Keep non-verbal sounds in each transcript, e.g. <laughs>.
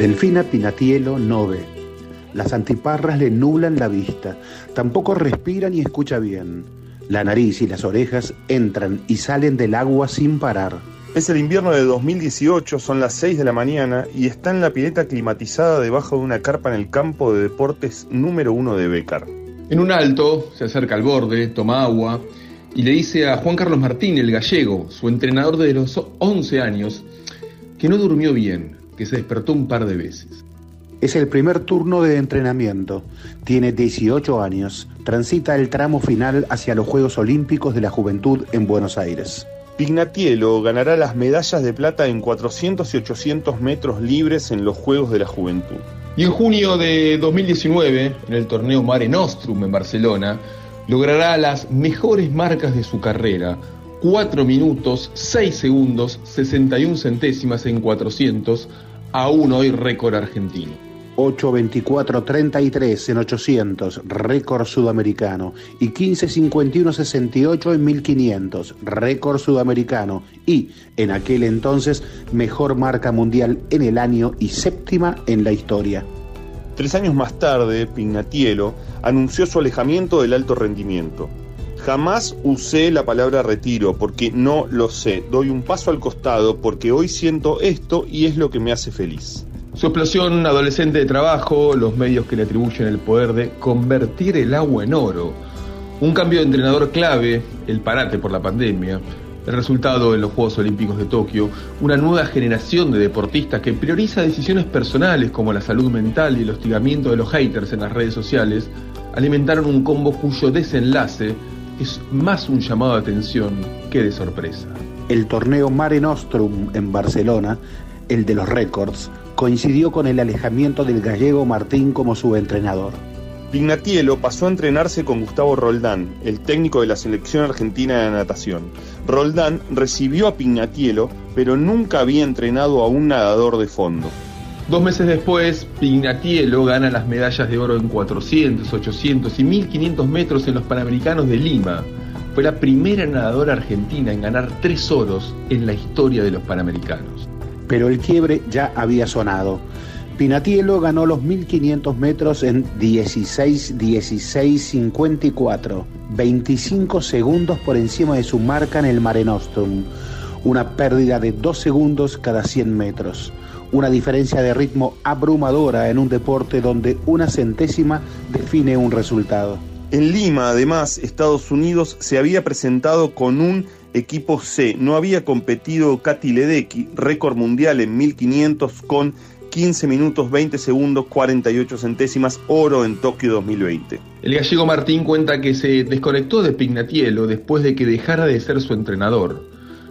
Delfina Pinatielo no ve. Las antiparras le nublan la vista. Tampoco respira ni escucha bien. La nariz y las orejas entran y salen del agua sin parar. Es el invierno de 2018, son las 6 de la mañana y está en la pileta climatizada debajo de una carpa en el campo de deportes número uno de Becar. En un alto, se acerca al borde, toma agua y le dice a Juan Carlos Martín, el gallego, su entrenador de los 11 años, que no durmió bien, que se despertó un par de veces. Es el primer turno de entrenamiento. Tiene 18 años. Transita el tramo final hacia los Juegos Olímpicos de la Juventud en Buenos Aires. Pignatielo ganará las medallas de plata en 400 y 800 metros libres en los Juegos de la Juventud. Y en junio de 2019, en el torneo Mare Nostrum en Barcelona, logrará las mejores marcas de su carrera. 4 minutos, 6 segundos, 61 centésimas en 400, aún hoy récord argentino. 8.24.33 en 800, récord sudamericano. Y 15.51.68 en 1500, récord sudamericano. Y, en aquel entonces, mejor marca mundial en el año y séptima en la historia. Tres años más tarde, Pignatielo anunció su alejamiento del alto rendimiento. Jamás usé la palabra retiro porque no lo sé. Doy un paso al costado porque hoy siento esto y es lo que me hace feliz. Su explosión adolescente de trabajo, los medios que le atribuyen el poder de convertir el agua en oro, un cambio de entrenador clave, el parate por la pandemia, el resultado en los Juegos Olímpicos de Tokio, una nueva generación de deportistas que prioriza decisiones personales como la salud mental y el hostigamiento de los haters en las redes sociales, alimentaron un combo cuyo desenlace es más un llamado de atención que de sorpresa. El torneo Mare Nostrum en Barcelona, el de los récords, coincidió con el alejamiento del gallego Martín como su entrenador. Pignatielo pasó a entrenarse con Gustavo Roldán, el técnico de la selección argentina de natación. Roldán recibió a Pignatielo, pero nunca había entrenado a un nadador de fondo. Dos meses después, Pignatielo gana las medallas de oro en 400, 800 y 1500 metros en los Panamericanos de Lima. Fue la primera nadadora argentina en ganar tres oros en la historia de los Panamericanos pero el quiebre ya había sonado. Pinatielo ganó los 1500 metros en 16, 16, 54, 25 segundos por encima de su marca en el Mare Nostrum, una pérdida de 2 segundos cada 100 metros, una diferencia de ritmo abrumadora en un deporte donde una centésima define un resultado. En Lima, además, Estados Unidos se había presentado con un equipo C. No había competido Katy Ledecky, récord mundial en 1500 con 15 minutos 20 segundos 48 centésimas, oro en Tokio 2020. El gallego Martín cuenta que se desconectó de Pignatielo después de que dejara de ser su entrenador.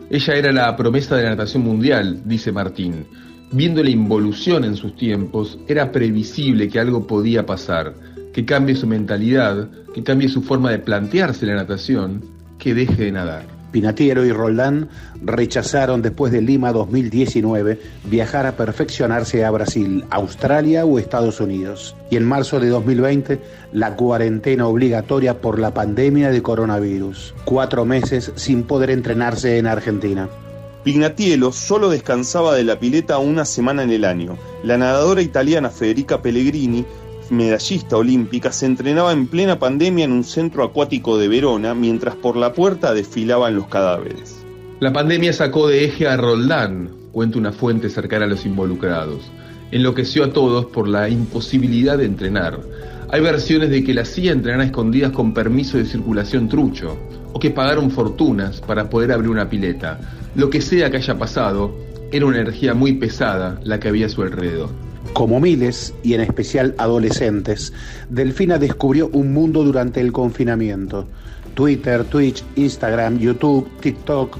Ella era la promesa de la natación mundial, dice Martín. Viendo la involución en sus tiempos, era previsible que algo podía pasar, que cambie su mentalidad, que cambie su forma de plantearse la natación, que deje de nadar. Pinatiero y Roldán rechazaron después de Lima 2019 viajar a perfeccionarse a Brasil, Australia o Estados Unidos. Y en marzo de 2020 la cuarentena obligatoria por la pandemia de coronavirus. Cuatro meses sin poder entrenarse en Argentina. Pignatielo solo descansaba de la pileta una semana en el año. La nadadora italiana Federica Pellegrini medallista olímpica, se entrenaba en plena pandemia en un centro acuático de Verona, mientras por la puerta desfilaban los cadáveres. La pandemia sacó de eje a Roldán, cuenta una fuente cercana a los involucrados. Enloqueció a todos por la imposibilidad de entrenar. Hay versiones de que la hacía entrenar a escondidas con permiso de circulación trucho, o que pagaron fortunas para poder abrir una pileta. Lo que sea que haya pasado, era una energía muy pesada la que había a su alrededor. Como miles, y en especial adolescentes, Delfina descubrió un mundo durante el confinamiento. Twitter, Twitch, Instagram, YouTube, TikTok.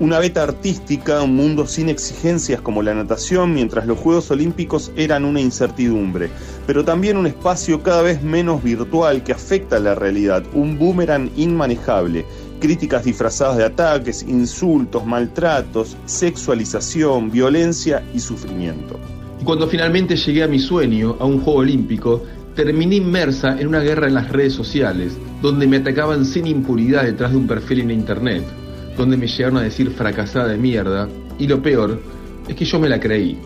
Una beta artística, un mundo sin exigencias como la natación, mientras los Juegos Olímpicos eran una incertidumbre, pero también un espacio cada vez menos virtual que afecta a la realidad, un boomerang inmanejable, críticas disfrazadas de ataques, insultos, maltratos, sexualización, violencia y sufrimiento. Cuando finalmente llegué a mi sueño, a un juego olímpico, terminé inmersa en una guerra en las redes sociales, donde me atacaban sin impunidad detrás de un perfil en internet, donde me llegaron a decir fracasada de mierda, y lo peor es que yo me la creí.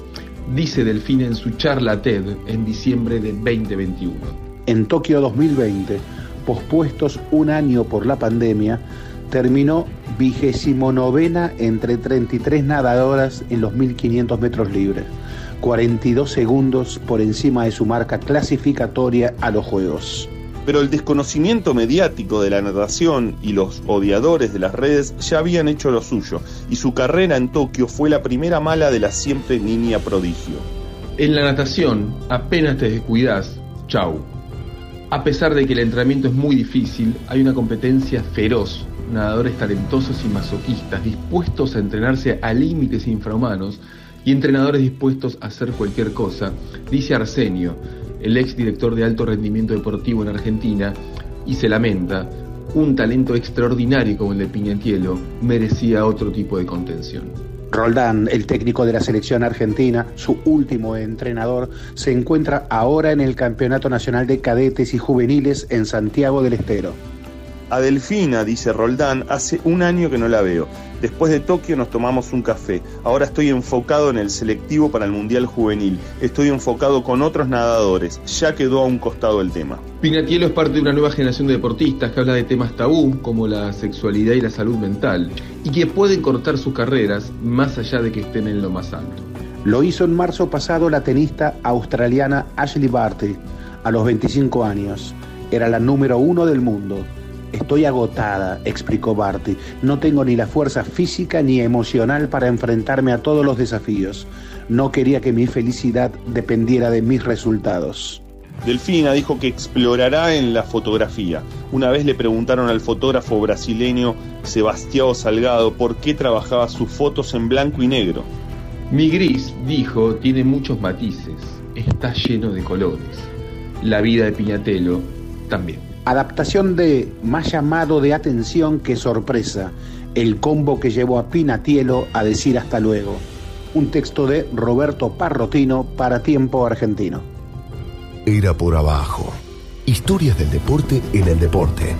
dice Delfín en su charla TED en diciembre de 2021. En Tokio 2020, pospuestos un año por la pandemia, terminó vigésimo novena entre 33 nadadoras en los 1500 metros libres, 42 segundos por encima de su marca clasificatoria a los Juegos. Pero el desconocimiento mediático de la natación y los odiadores de las redes ya habían hecho lo suyo, y su carrera en Tokio fue la primera mala de la siempre niña prodigio. En la natación, apenas te descuidas, chau. A pesar de que el entrenamiento es muy difícil, hay una competencia feroz, nadadores talentosos y masoquistas dispuestos a entrenarse a límites infrahumanos y entrenadores dispuestos a hacer cualquier cosa, dice Arsenio, el ex director de alto rendimiento deportivo en Argentina, y se lamenta, un talento extraordinario como el de Piñatielo merecía otro tipo de contención. Roldán, el técnico de la selección argentina, su último entrenador, se encuentra ahora en el Campeonato Nacional de Cadetes y Juveniles en Santiago del Estero. A Delfina, dice Roldán, hace un año que no la veo. Después de Tokio nos tomamos un café. Ahora estoy enfocado en el selectivo para el Mundial Juvenil. Estoy enfocado con otros nadadores. Ya quedó a un costado el tema. Pinatielo es parte de una nueva generación de deportistas que habla de temas tabú como la sexualidad y la salud mental y que pueden cortar sus carreras más allá de que estén en lo más alto. Lo hizo en marzo pasado la tenista australiana Ashley Barty, a los 25 años. Era la número uno del mundo. Estoy agotada, explicó Barty. No tengo ni la fuerza física ni emocional para enfrentarme a todos los desafíos. No quería que mi felicidad dependiera de mis resultados. Delfina dijo que explorará en la fotografía. Una vez le preguntaron al fotógrafo brasileño Sebastião Salgado por qué trabajaba sus fotos en blanco y negro. Mi gris, dijo, tiene muchos matices, está lleno de colores. La vida de Piñatelo también. Adaptación de Más llamado de atención que sorpresa, el combo que llevó a Pinatielo a decir hasta luego. Un texto de Roberto Parrotino para Tiempo Argentino. Era por abajo. Historias del deporte en el deporte.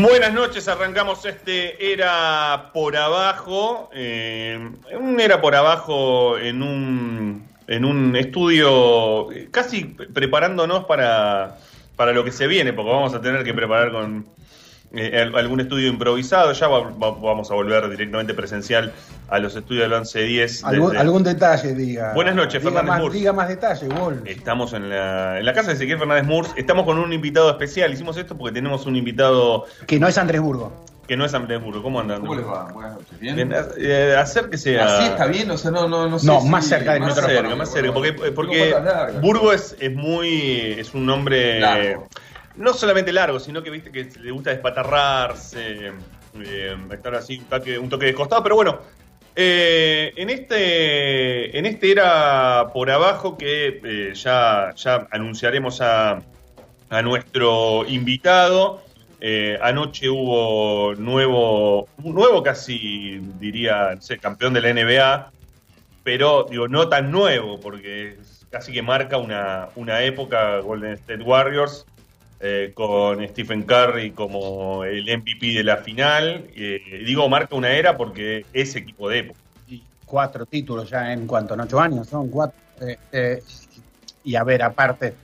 Buenas noches, arrancamos este Era por Abajo. Eh, un Era por Abajo en un, en un estudio, casi preparándonos para, para lo que se viene, porque vamos a tener que preparar con eh, algún estudio improvisado. Ya vamos a volver directamente presencial a los estudios del 1110. ¿Algún, algún detalle, diga. Buenas noches, diga Fernández más, Murs. Diga más detalle, Wolf. Estamos en la, en la casa de Ezequiel Fernández Murs. Estamos con un invitado especial. Hicimos esto porque tenemos un invitado Que no es Andrés Burgo. que no es Andrés Burgo. ¿Cómo andan? ¿Cómo les va? Buenas noches. ¿Bien? Bien, eh, acérquese a... ¿Así está bien? O sea, no, no, no sé. No, si- más cerca del Más micrófono. cerca, más cerca, porque, porque. Burgo es, es muy, es un nombre Largo. No solamente largo, sino que viste que le gusta despatarrarse, eh, estar así un toque, un toque descostado, pero bueno, eh, en este, en este era por abajo que eh, ya, ya anunciaremos a, a nuestro invitado. Anoche hubo nuevo, nuevo casi diría, no sé, campeón de la NBA, pero digo, no tan nuevo, porque casi que marca una, una época Golden State Warriors, eh, con Stephen Curry como el MVP de la final. Eh, digo, marca una era porque es equipo de época. Y cuatro títulos ya en cuanto, en ocho años, son cuatro. Este, y a ver, aparte,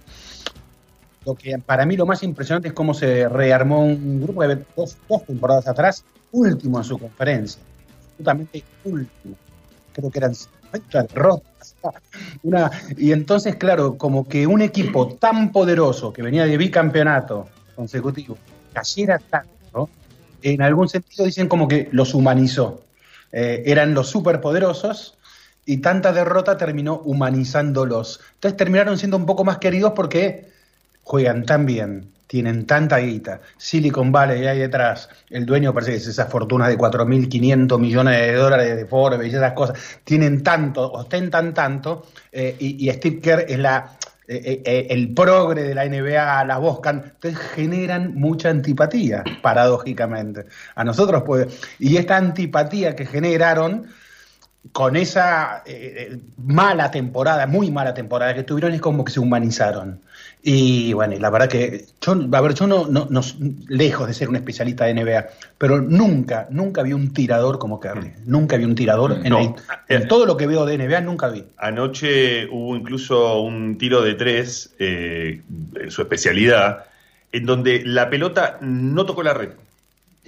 lo que para mí lo más impresionante es cómo se rearmó un grupo que dos, dos temporadas atrás, último en su conferencia. Absolutamente último. Creo que eran 50 derrotas. <laughs> Una, y entonces, claro, como que un equipo tan poderoso que venía de bicampeonato consecutivo cayera tanto, en algún sentido dicen como que los humanizó. Eh, eran los superpoderosos y tanta derrota terminó humanizándolos. Entonces terminaron siendo un poco más queridos porque juegan tan bien, tienen tanta guita. Silicon Valley ahí detrás, el dueño parece que es esas fortunas de 4.500 millones de dólares de Forbes y esas cosas, tienen tanto, ostentan tanto, eh, y, y Steve Kerr es la eh, eh, eh, el progre de la NBA, la voz can- entonces generan mucha antipatía, paradójicamente. A nosotros puede. Y esta antipatía que generaron con esa eh, mala temporada, muy mala temporada que tuvieron, es como que se humanizaron. Y bueno, y la verdad que yo, a ver, yo no, no, no- lejos de ser un especialista de NBA, pero nunca, nunca vi un tirador como Curry. Nunca vi un tirador en, el- en todo lo que veo de NBA, nunca vi. Anoche hubo incluso un tiro de tres, eh, su especialidad, en donde la pelota no tocó la red.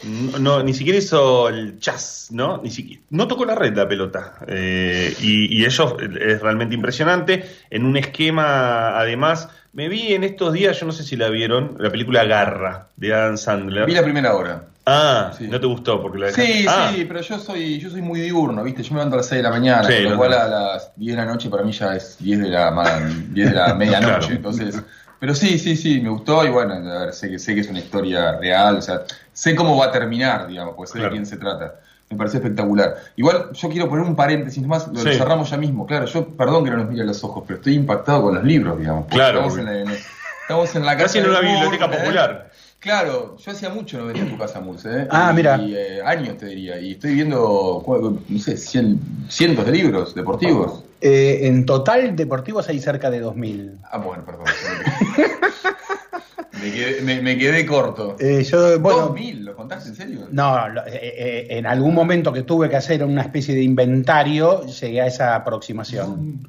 No, no, ni siquiera hizo el chas, ¿no? Ni siquiera, no tocó la red la pelota. Eh, y, y eso es realmente impresionante. En un esquema, además, me vi en estos días, yo no sé si la vieron, la película Garra de Adam Sandler. Vi la primera hora. Ah, Sí. no te gustó porque la dejaste- Sí, Ah, sí, pero yo soy, yo soy muy diurno, ¿viste? Yo me levanto a las 6 de la mañana, Sí, con lo cual a las 10 de la noche para mí ya es 10 de la, ma- 10 de la <laughs> medianoche. Claro. Entonces, pero sí, sí, sí, me gustó y bueno, a ver, sé que, sé que es una historia real, o sea, sé cómo va a terminar, digamos, pues sé Claro. de quién se trata. Me parece espectacular. Igual yo quiero poner un paréntesis más, lo Sí. cerramos ya mismo. Claro, yo, perdón que no nos mire a los ojos, pero estoy impactado con los libros, digamos. Claro, Estamos, en la, <laughs> en- estamos en la casa casi en una biblioteca ¿eh? popular. Claro, yo hacía mucho no venía a tu casa, Mulse, ¿eh? Ah, Y- mira. Y, eh, años te diría. Y estoy viendo, no sé, cien- cientos de libros deportivos. Eh, en total, deportivos hay cerca de 2.000. Ah, bueno, perdón. <laughs> me, quedé, me- me quedé corto. Eh, yo, bueno, ¿2000? ¿Lo contaste en serio? No, lo- eh, eh, en algún momento que tuve que hacer una especie de inventario, llegué a esa aproximación.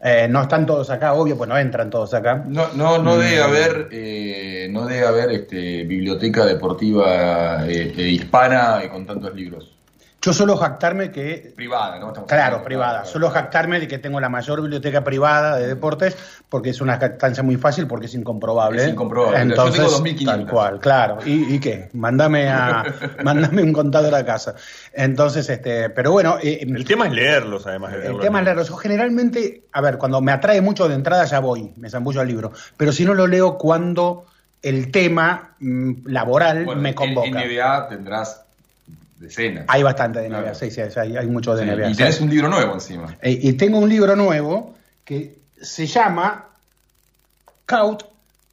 Eh, no están todos acá, obvio, pues no entran todos acá. No, no, no debe haber, eh, no debe haber este, biblioteca deportiva eh, eh, hispana eh, con tantos libros. Yo suelo jactarme que, Privada, ¿no? Estamos claro, privada, claro, suelo jactarme de que tengo la mayor biblioteca privada de deportes, porque es una jactancia muy fácil, porque es incomprobable. Es incomprobable. Yo Entonces, tengo 2500. tal cual, claro. ¿Y, y qué? Mándame, a, <laughs> mándame un contador a casa. Entonces, este, pero bueno, eh, El tema es leerlos, además. de El leerlos. tema es leerlo. Yo generalmente, a ver, cuando me atrae mucho de entrada ya voy, me zambullo al libro. Pero si no lo leo cuando el tema mm, laboral Bueno, me convoca. En NBA tendrás decenas. Hay bastante de NBA, Claro. sí, sí, hay, hay mucho de Sí, NBA. y sí. tenés un libro nuevo encima. Eh, y tengo un libro nuevo que se llama Kaut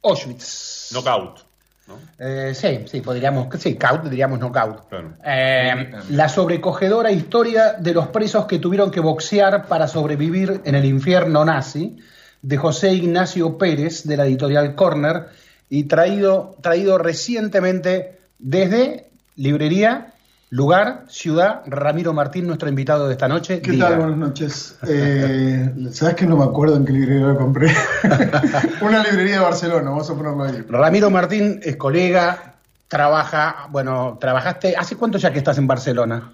Auschwitz. Knockout. ¿no? Eh, sí, sí, podríamos, sí, Kaut, diríamos knockout. Claro. Eh, la sobrecogedora historia de los presos que tuvieron que boxear para sobrevivir en el infierno nazi, de José Ignacio Pérez, de la editorial Corner, y traído, traído recientemente desde librería, lugar, ciudad, Ramiro Martín, nuestro invitado de esta noche. ¿Qué Diga. tal? Buenas noches. Eh, ¿Sabes que no me acuerdo en qué librería lo compré? <laughs> Una librería de Barcelona, vamos a ponerlo ahí. Ramiro Martín es colega, trabaja, bueno, trabajaste, ¿hace cuánto ya que estás en Barcelona?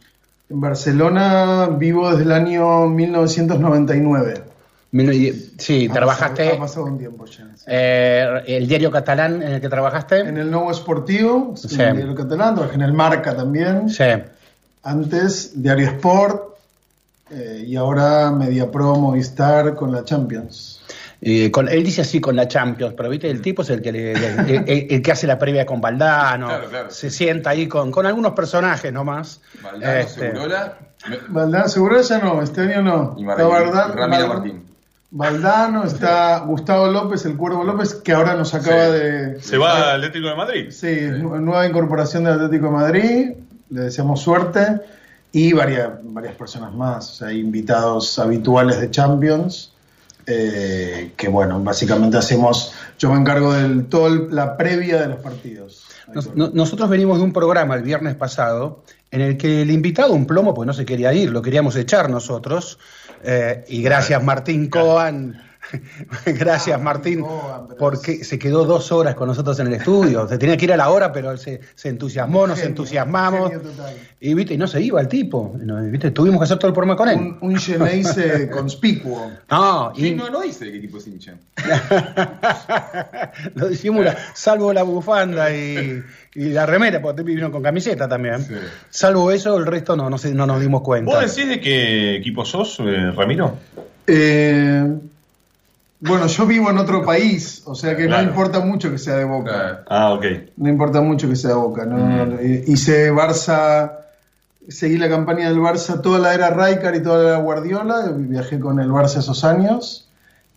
En Barcelona vivo desde el año 1999. Sí, Ha trabajaste pasado- ha pasado un tiempo ya. sí. eh, el diario catalán en el que trabajaste. En el Nuevo Esportivo, Sí. en el diario catalán, trabajé en el Marca también. Sí. Antes, Diario Sport. eh, y ahora MediaPro, Movistar con la Champions. Y con, él dice así con la Champions, pero viste, el tipo es el que, le- el, el- el que hace la previa con Valdano, Claro, claro. se sienta ahí con, con algunos personajes nomás. Valdano, Este, Segurola Valdano, seguro ya no, este año no. y Está Martín, Valdano- Ramiro Martín. Valdano, está Gustavo López, el Cuervo López, que ahora nos acaba Sí. de... Se va al Atlético de Madrid. Sí, nu- nueva incorporación del Atlético de Madrid, le deseamos suerte y varias, varias personas más, o sea, invitados habituales de Champions, eh, que bueno, básicamente hacemos, yo me encargo de toda la previa de los partidos. nos- no- nosotros venimos de un programa el viernes pasado en el que el invitado, un plomo, pues no se quería ir, lo queríamos echar nosotros. Eh, y gracias Martín Coan, <laughs> gracias Ah, Martín, porque se quedó dos horas con nosotros en el estudio. Se tenía que ir a la hora, pero él se, se entusiasmó, nos Genio, entusiasmamos. Y viste, y no se iba el tipo. ¿viste? Tuvimos que hacer todo el programa con él. Un, un Geneise <laughs> conspicuo. No, y no, no dice de qué tipo es hincha. <laughs> lo disimula, salvo la bufanda y, y la remera, porque vino con camiseta también. Sí. Salvo eso, el resto no, no, sé, no nos dimos cuenta. ¿Vos decís de qué equipo sos, eh, Ramiro? Eh, bueno, yo vivo en otro país, o sea que Claro. no importa mucho que sea de Boca. Claro. Ah, ok. No importa mucho que sea Boca. ¿no? Mm. Eh, Hice Barça, seguí la campaña del Barça toda la era Rijkaard y toda la era Guardiola. Viajé con el Barça esos años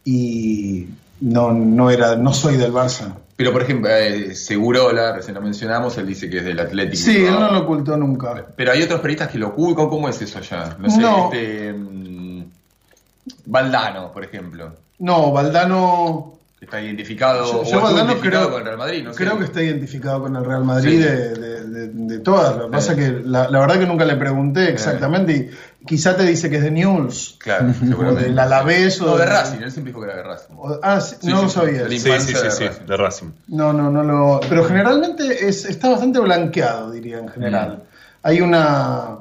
y, no, no era, no soy del Barça. Pero, por ejemplo, eh, Segurola, recién lo mencionamos, él dice que es del Atlético. Sí, él no lo ocultó nunca. Pero hay otros periodistas que lo ocultan. ¿Cómo es eso ya? No sé, No. este. mm, Valdano, por ejemplo. No, Valdano Está identificado, Yo- o yo Valdano identificado creo- con el Real Madrid, no sé. creo que está identificado con el Real Madrid Sí. de, de- de- de todas. Lo que pasa es que la, la verdad que nunca le pregunté exactamente y quizá te dice que es de News. Claro, <laughs> seguramente. del Alavés o No, de Racing, él siempre dijo que era de Racing. o- ah, sí, Sí, no sí, lo sabía. Sí, sí, sí, de sí, Racing. de Racing. No, no, no lo. Pero generalmente es, está bastante blanqueado, diría en general. Mm. Hay una.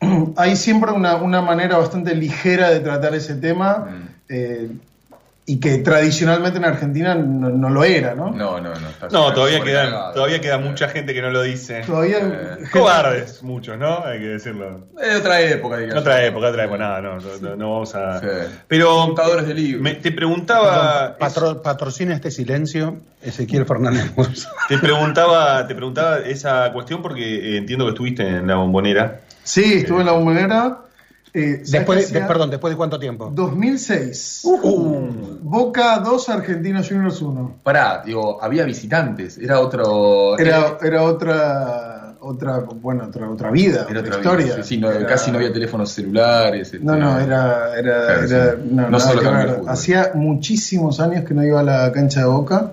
<clears throat> Hay siempre una, una manera bastante ligera de tratar ese tema Mm. eh, y que tradicionalmente en Argentina no, no lo era, ¿no? No, no, no. está No, todavía quedan, todavía queda mucha gente que no lo dice. Todavía. Eh, Cobardes, muchos, ¿no? Hay que decirlo. Es otra época, digamos. Otra época, otra época, nada, no, no, no vamos a. Sí. Pero Contadores de libros. me- te preguntaba, Patro- patrocina este silencio Ezequiel Fernández <laughs> te preguntaba, te preguntaba esa cuestión porque eh, entiendo que estuviste en la bombonera. Sí, estuve en la bombonera. Eh, ¿sabes Después, de, perdón, ¿después de cuánto tiempo? 2006. Uh. Boca 2, Argentinos Juniors 1. Pará, digo, había visitantes, era otro. Era, era otra, otra, bueno, otra, otra vida, era otra historia. vida. Sí, sí, no, Era- casi no había teléfonos celulares. este, No, no, era, era, Claro, era- sí. no, No solo ver. Hacía muchísimos años que no iba a la cancha de Boca.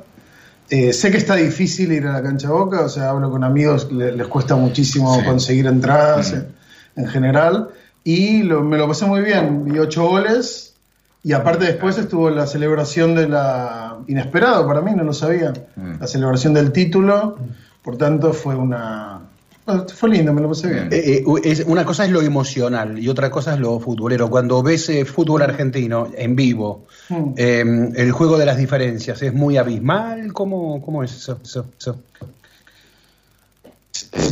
Eh, sé que está difícil ir a la cancha de Boca, o sea, hablo con amigos, le- les cuesta muchísimo Sí. conseguir entradas Mm. en, en general. Y lo- me lo pasé muy bien, vi ocho goles. Y aparte después estuvo la celebración de la... Inesperado para mí, no lo sabía. Mm. La celebración del título. Por tanto, fue una... bueno, fue lindo, me lo pasé bien. Eh, eh, es- una cosa es lo emocional y otra cosa es lo futbolero. Cuando ves eh, fútbol argentino en vivo, Mm. eh, el juego de las diferencias es muy abismal. ¿Cómo, cómo es eso? eso- eso?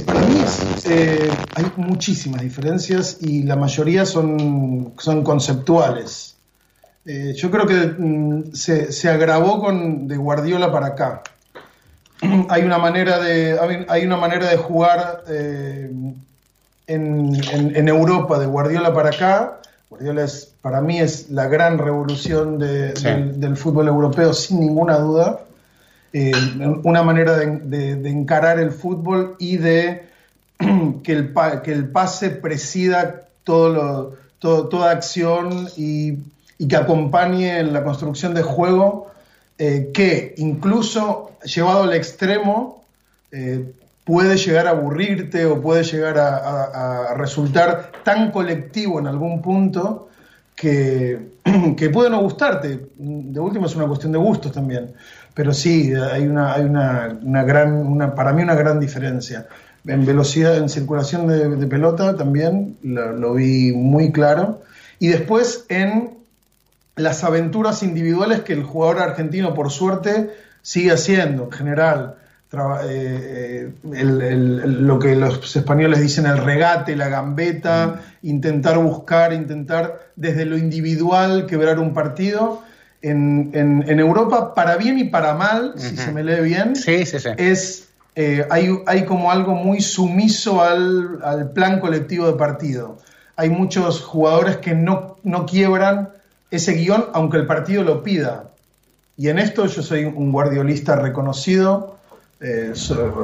Para mí eh, hay muchísimas diferencias y la mayoría son, son conceptuales. Eh, yo creo que mm, se, se agravó con de Guardiola para acá. hay una manera de hay- una manera de jugar eh, en, en- en Europa de Guardiola para acá. Guardiola es para mí es la gran revolución de- Sí. del, del fútbol europeo sin ninguna duda eh, una manera de, de- encarar el fútbol y de <clears throat> que el, que el pase presida todo lo- toda acción y, que acompañe la construcción de juego, eh, que incluso llevado al extremo eh, puede llegar a aburrirte o puede llegar a, a- a resultar tan colectivo en algún punto que, <clears throat> que puede no gustarte. De último es una cuestión de gustos también. Pero sí, hay una, hay una, una gran, una, para mí una gran diferencia. En velocidad, en circulación de, de pelota también lo, lo vi muy claro. Y después en las aventuras individuales que el jugador argentino, por suerte, sigue haciendo en general. Traba- eh, eh, el- el- el- lo que los españoles dicen el regate, la gambeta, intentar buscar, intentar desde lo individual quebrar un partido. En, en- en Europa, para bien y para mal, si se me lee bien, Sí, sí, sí. es eh, hay, hay como algo muy sumiso al, al plan colectivo de partido. Hay muchos jugadores que no, no quiebran ese guion aunque el partido lo pida. Y en esto yo soy un guardiolista reconocido, eh,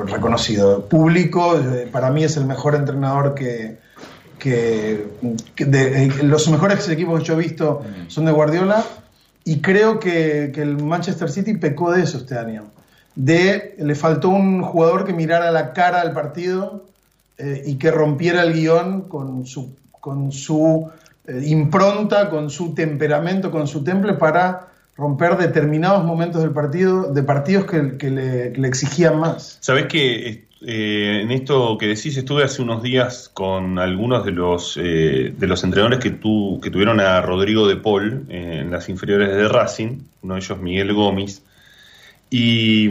reconocido, público, eh, para mí es el mejor entrenador que... que- que de- eh, los mejores equipos que yo he visto son de Guardiola y creo que, que el Manchester City pecó de eso este año. De, le faltó un jugador que mirara la cara al partido eh, y que rompiera el guion con su, con su eh, impronta, con su temperamento, con su temple para romper determinados momentos del partido, de partidos que, le, exigían más. Sabés que eh, en esto que decís estuve hace unos días con algunos de los eh, de los entrenadores que tu, que tuvieron a Rodrigo de Paul eh, en las inferiores de Racing, uno de ellos Miguel Gómez, y,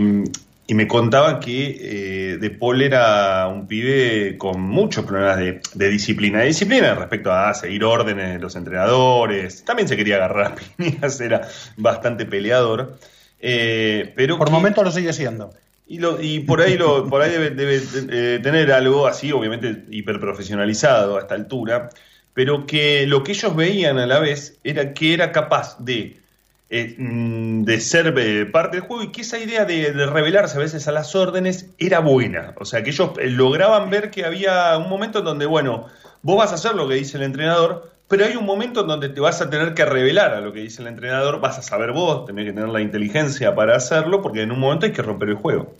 y me contaba que de Paul era un pibe con muchos problemas de, de disciplina, de disciplina respecto a seguir órdenes de los entrenadores, también se quería agarrar a <laughs> piñas, era bastante peleador. pero Por que- momentos lo sigue siendo. Y, lo, y por ahí lo, por ahí debe, eh, tener algo así, obviamente hiperprofesionalizado a esta altura, pero que lo que ellos veían a la vez era que era capaz de eh, mm, de ser eh, parte del juego y que esa idea de, de, revelarse a veces a las órdenes era buena. O sea, que ellos lograban ver que había un momento en donde, bueno, vos vas a hacer lo que dice el entrenador, pero hay un momento en donde te vas a tener que revelar a lo que dice el entrenador, vas a saber vos, tenés que tener la inteligencia para hacerlo, porque en un momento hay que romper el juego.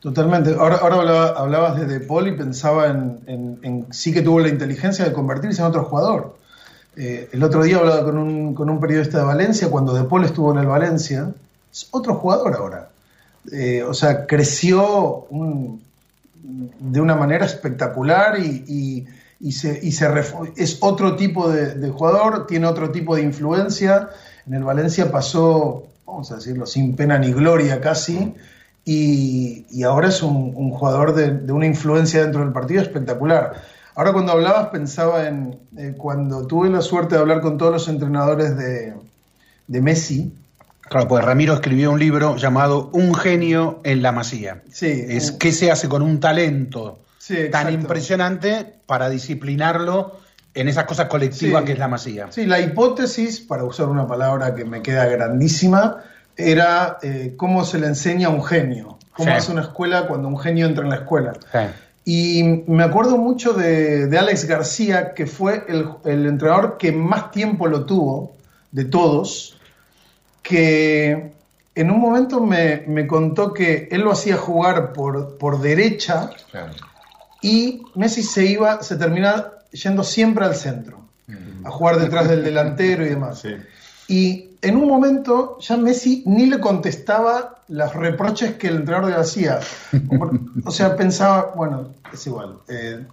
Totalmente. Ahora, ahora hablaba, hablabas de De Paul y pensaba en, en, sí que tuvo la inteligencia de convertirse en otro jugador. Eh, el otro día hablaba con un, con un, periodista de Valencia, cuando De Paul estuvo en el Valencia, es otro jugador ahora. Eh, o sea, creció de una manera espectacular y, y se, y se es otro tipo de, de, jugador, tiene otro tipo de influencia. En el Valencia pasó, vamos a decirlo, sin pena ni gloria casi. Y, y, ahora es un, un jugador de, de, una influencia dentro del partido espectacular. Ahora cuando hablabas pensaba en eh, cuando tuve la suerte de hablar con todos los entrenadores de, de, Messi. Claro, pues Ramiro escribió un libro llamado Un genio en la masía. Sí. Es qué se hace con un talento sí, tan impresionante para disciplinarlo en esas cosas colectivas sí. que es la masía. Sí, la hipótesis, para usar una palabra que me queda grandísima, era eh, cómo se le enseña a un genio, cómo Sí. hace una escuela cuando un genio entra en la escuela. Y me acuerdo mucho de, de Alex García, que fue el, el, entrenador que más tiempo lo tuvo de todos, que en un momento me, me contó que él lo hacía jugar por, por derecha Claro. Y Messi se iba, se terminaba yendo siempre al centro, a jugar detrás del delantero y <laughs> demás. Sí. Y en un momento ya Messi ni le contestaba los reproches que el entrenador le hacía. O sea, pensaba, bueno, es igual, eh,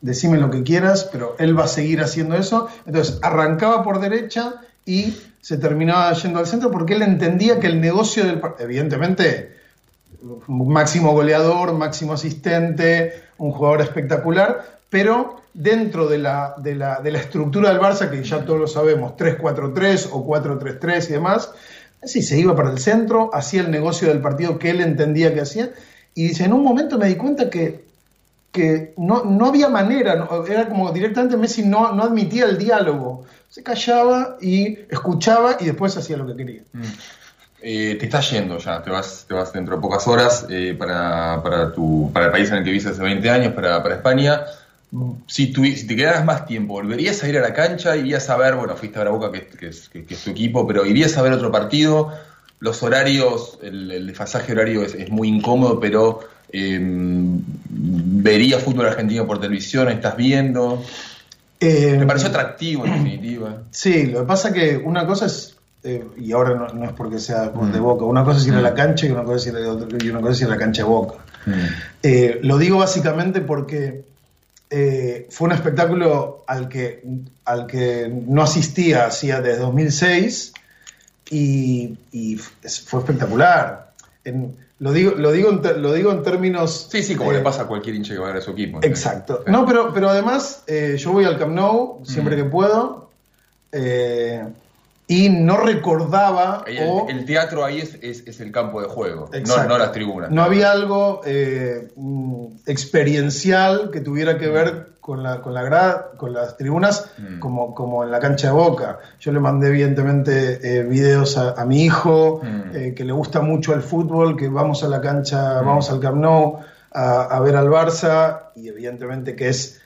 decime lo que quieras, pero él va a seguir haciendo eso. Entonces arrancaba por derecha y se terminaba yendo al centro porque él entendía que el negocio del evidentemente, máximo goleador, máximo asistente, un jugador espectacular, pero dentro de la, de la, de la estructura del Barça, que ya todos lo sabemos, 3-4-3 o 4-3-3 y demás, sí, se iba para el centro, hacía el negocio del partido que él entendía que hacía, y dice, en un momento me di cuenta que, que no, no había manera, era como directamente Messi no, no admitía el diálogo, se callaba y escuchaba y después hacía lo que quería. Mm. Eh, te estás yendo ya, te vas, te vas dentro de pocas horas eh, para, para, tu, para el país en el que viviste hace 20 años, para, para España. Si, tu, si, te quedaras más tiempo, ¿volverías a ir a la cancha? ¿Irías a ver, bueno, fuiste a la Boca, que, que, es, que, que, es tu equipo, pero irías a ver otro partido? Los horarios, el, el desfasaje horario es, es, muy incómodo, pero eh, ¿verías fútbol argentino por televisión? ¿Estás viendo? Eh, Me pareció atractivo, en definitiva. Sí, lo que pasa que una cosa es, eh, y ahora no, no, es porque sea de boca, una cosa es ir a la cancha y una cosa es ir a, y una cosa es ir a la cancha de boca. Eh, lo digo básicamente porque eh, fue un espectáculo al que, al que no asistía hacía desde 2006 y, y fue espectacular. En, lo digo, lo, digo en, lo digo en términos... Sí, sí, como eh, le pasa a cualquier hincha que va a ver a su equipo. Exacto. No, pero, pero además eh, yo voy al Camp Nou siempre mm. que puedo eh, y no recordaba... El, o, el teatro ahí es, es, es, el campo de juego, no, no, las tribunas. No había algo eh, experiencial que tuviera que ver con, la, con, la grad, con las tribunas mm. como, como en la cancha de Boca. Yo le mandé evidentemente eh, videos a, a, mi hijo, mm. eh, que le gusta mucho el fútbol, que vamos a la cancha, mm. vamos al Camp Nou a, a, ver al Barça, y evidentemente que es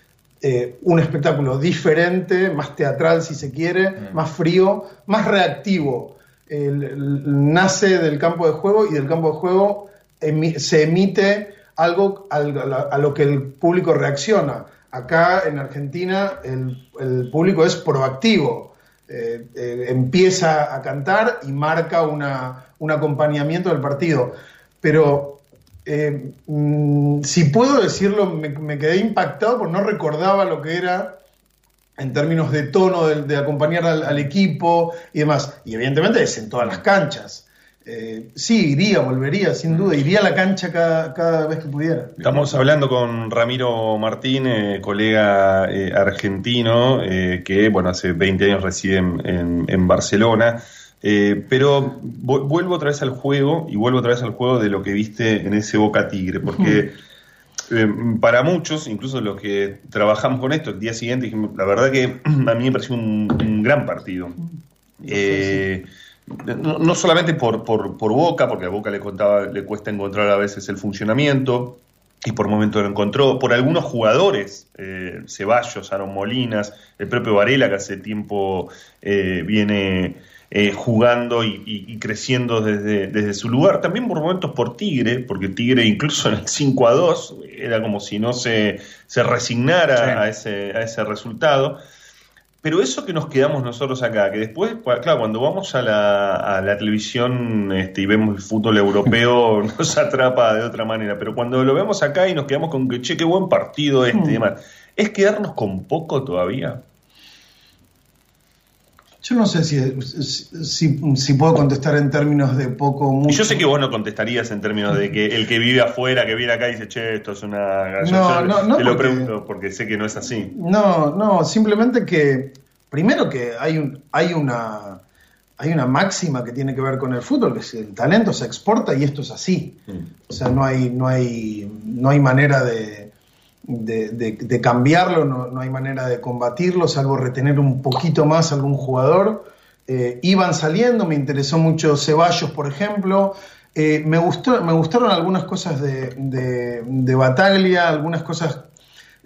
eh, un espectáculo diferente, más teatral si se quiere, más frío, más reactivo. El, el, nace del campo de juego y del campo de juego emi se emite algo a, a lo que el público reacciona acá en Argentina el, el público es proactivo, eh, eh, empieza a cantar y marca una, un acompañamiento del partido. Pero eh, mmm, si puedo decirlo, me, me, quedé impactado porque no recordaba lo que era en términos de tono de, de acompañar al, al, equipo y demás. Y evidentemente es en todas las canchas. Eh, sí, iría, volvería, sin duda, iría a la cancha cada, cada, vez que pudiera. Estamos hablando con Ramiro Martín, eh, colega eh, argentino, eh, que bueno, hace 20 años reside en, en, en Barcelona. Eh, pero vuelvo otra vez al juego y vuelvo otra vez al juego de lo que viste en ese Boca Tigre, porque para muchos, incluso los que trabajamos con esto, el día siguiente dijimos, la verdad que <clears throat> a mí me pareció un, un gran partido. Eh, no, no solamente por, por, por, Boca, porque a Boca le, contaba, le cuesta encontrar a veces el funcionamiento, y por momento lo encontró, por algunos jugadores, eh, Ceballos, Aaron Molinas, el propio Varela, que hace tiempo eh, viene eh, jugando y, y, creciendo desde, desde, su lugar, también por momentos por Tigre, porque Tigre incluso en el 5 a 2 era como si no se, se resignara sí. a, ese, a ese resultado. Pero eso que nos quedamos nosotros acá, que después, claro, cuando vamos a la, a la televisión este, y vemos el fútbol europeo, <laughs> nos atrapa de otra manera. Pero cuando lo vemos acá y nos quedamos con que, che, qué buen partido este y demás, ¿es quedarnos con poco todavía? Yo no sé si, si, si, puedo contestar en términos de poco mucho. Y yo sé que vos no contestarías en términos de que el que vive afuera, que viene acá y dice, che, esto es una... No, no, no. Te lo porque, pregunto porque sé que no es así. No, no, simplemente que, primero que hay, un, hay, una, hay una máxima que tiene que ver con el fútbol, que es el talento se exporta y esto es así. Mm. O sea, no hay, no hay, no hay manera de de, cambiarlo, no, no, hay manera de combatirlo, salvo retener un poquito más algún jugador. Eh, iban saliendo, me interesó mucho Ceballos, por ejemplo. Eh, me, gustó, me gustaron algunas cosas de, de Bataglia, algunas cosas,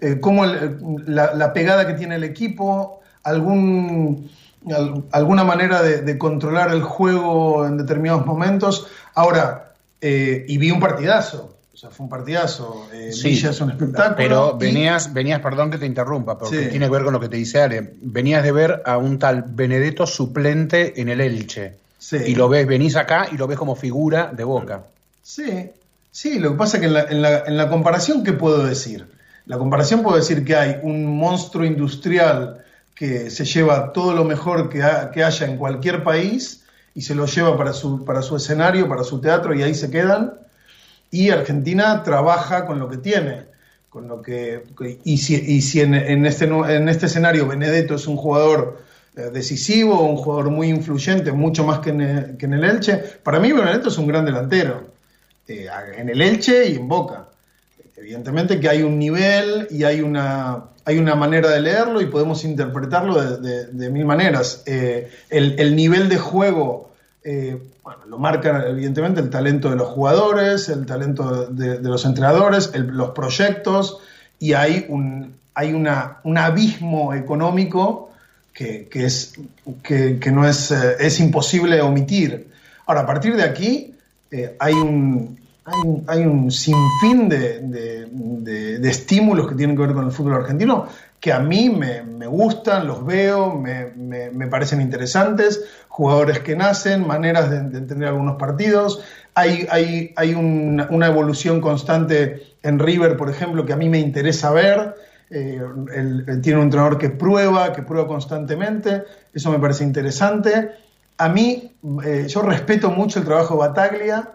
eh, como la, pegada que tiene el equipo, algún, al, alguna manera de, controlar el juego en determinados momentos. Ahora, y vi un partidazo. O sea, fue un partidazo. Eh, sí, Villa es un espectáculo. Pero venías, venías, perdón que te interrumpa, porque sí. tiene que ver con lo que te dice Ale. Venías de ver a un tal Benedetto suplente en el Elche. Sí. Y lo ves, venís acá y lo ves como figura de boca. Sí, sí, lo que pasa es que en la, en la, en la comparación, ¿qué puedo decir? La comparación puedo decir que hay un monstruo industrial que se lleva todo lo mejor que, ha, que haya en cualquier país y se lo lleva para su, para su escenario, para su teatro y ahí se quedan y Argentina trabaja con lo que tiene. Con lo que, y si, y este, en este escenario Benedetto es un jugador eh, decisivo, un jugador muy influyente, mucho más que en, el, Elche, para mí Benedetto es un gran delantero, eh, en el Elche y en Boca. Evidentemente que hay un nivel y hay una, hay una manera de leerlo y podemos interpretarlo de, de, mil maneras. Eh, el, nivel de juego eh, bueno, lo marca evidentemente el talento de los jugadores, el talento de, los entrenadores, los proyectos, y hay un, hay una, un abismo económico que, que es, que, no es, eh, es imposible omitir. Ahora, a partir de aquí eh, hay, un, hay, un, hay un sinfín de, de, de, estímulos que tienen que ver con el fútbol argentino que a mí me, me gustan, los veo, me, me, parecen interesantes, jugadores que nacen, maneras de, de entender algunos partidos. Hay, hay, hay un, una evolución constante en River, por ejemplo, que a mí me interesa ver. Eh, tiene un entrenador que prueba, que prueba constantemente, eso me parece interesante. A mí, eh, yo respeto mucho el trabajo de Bataglia,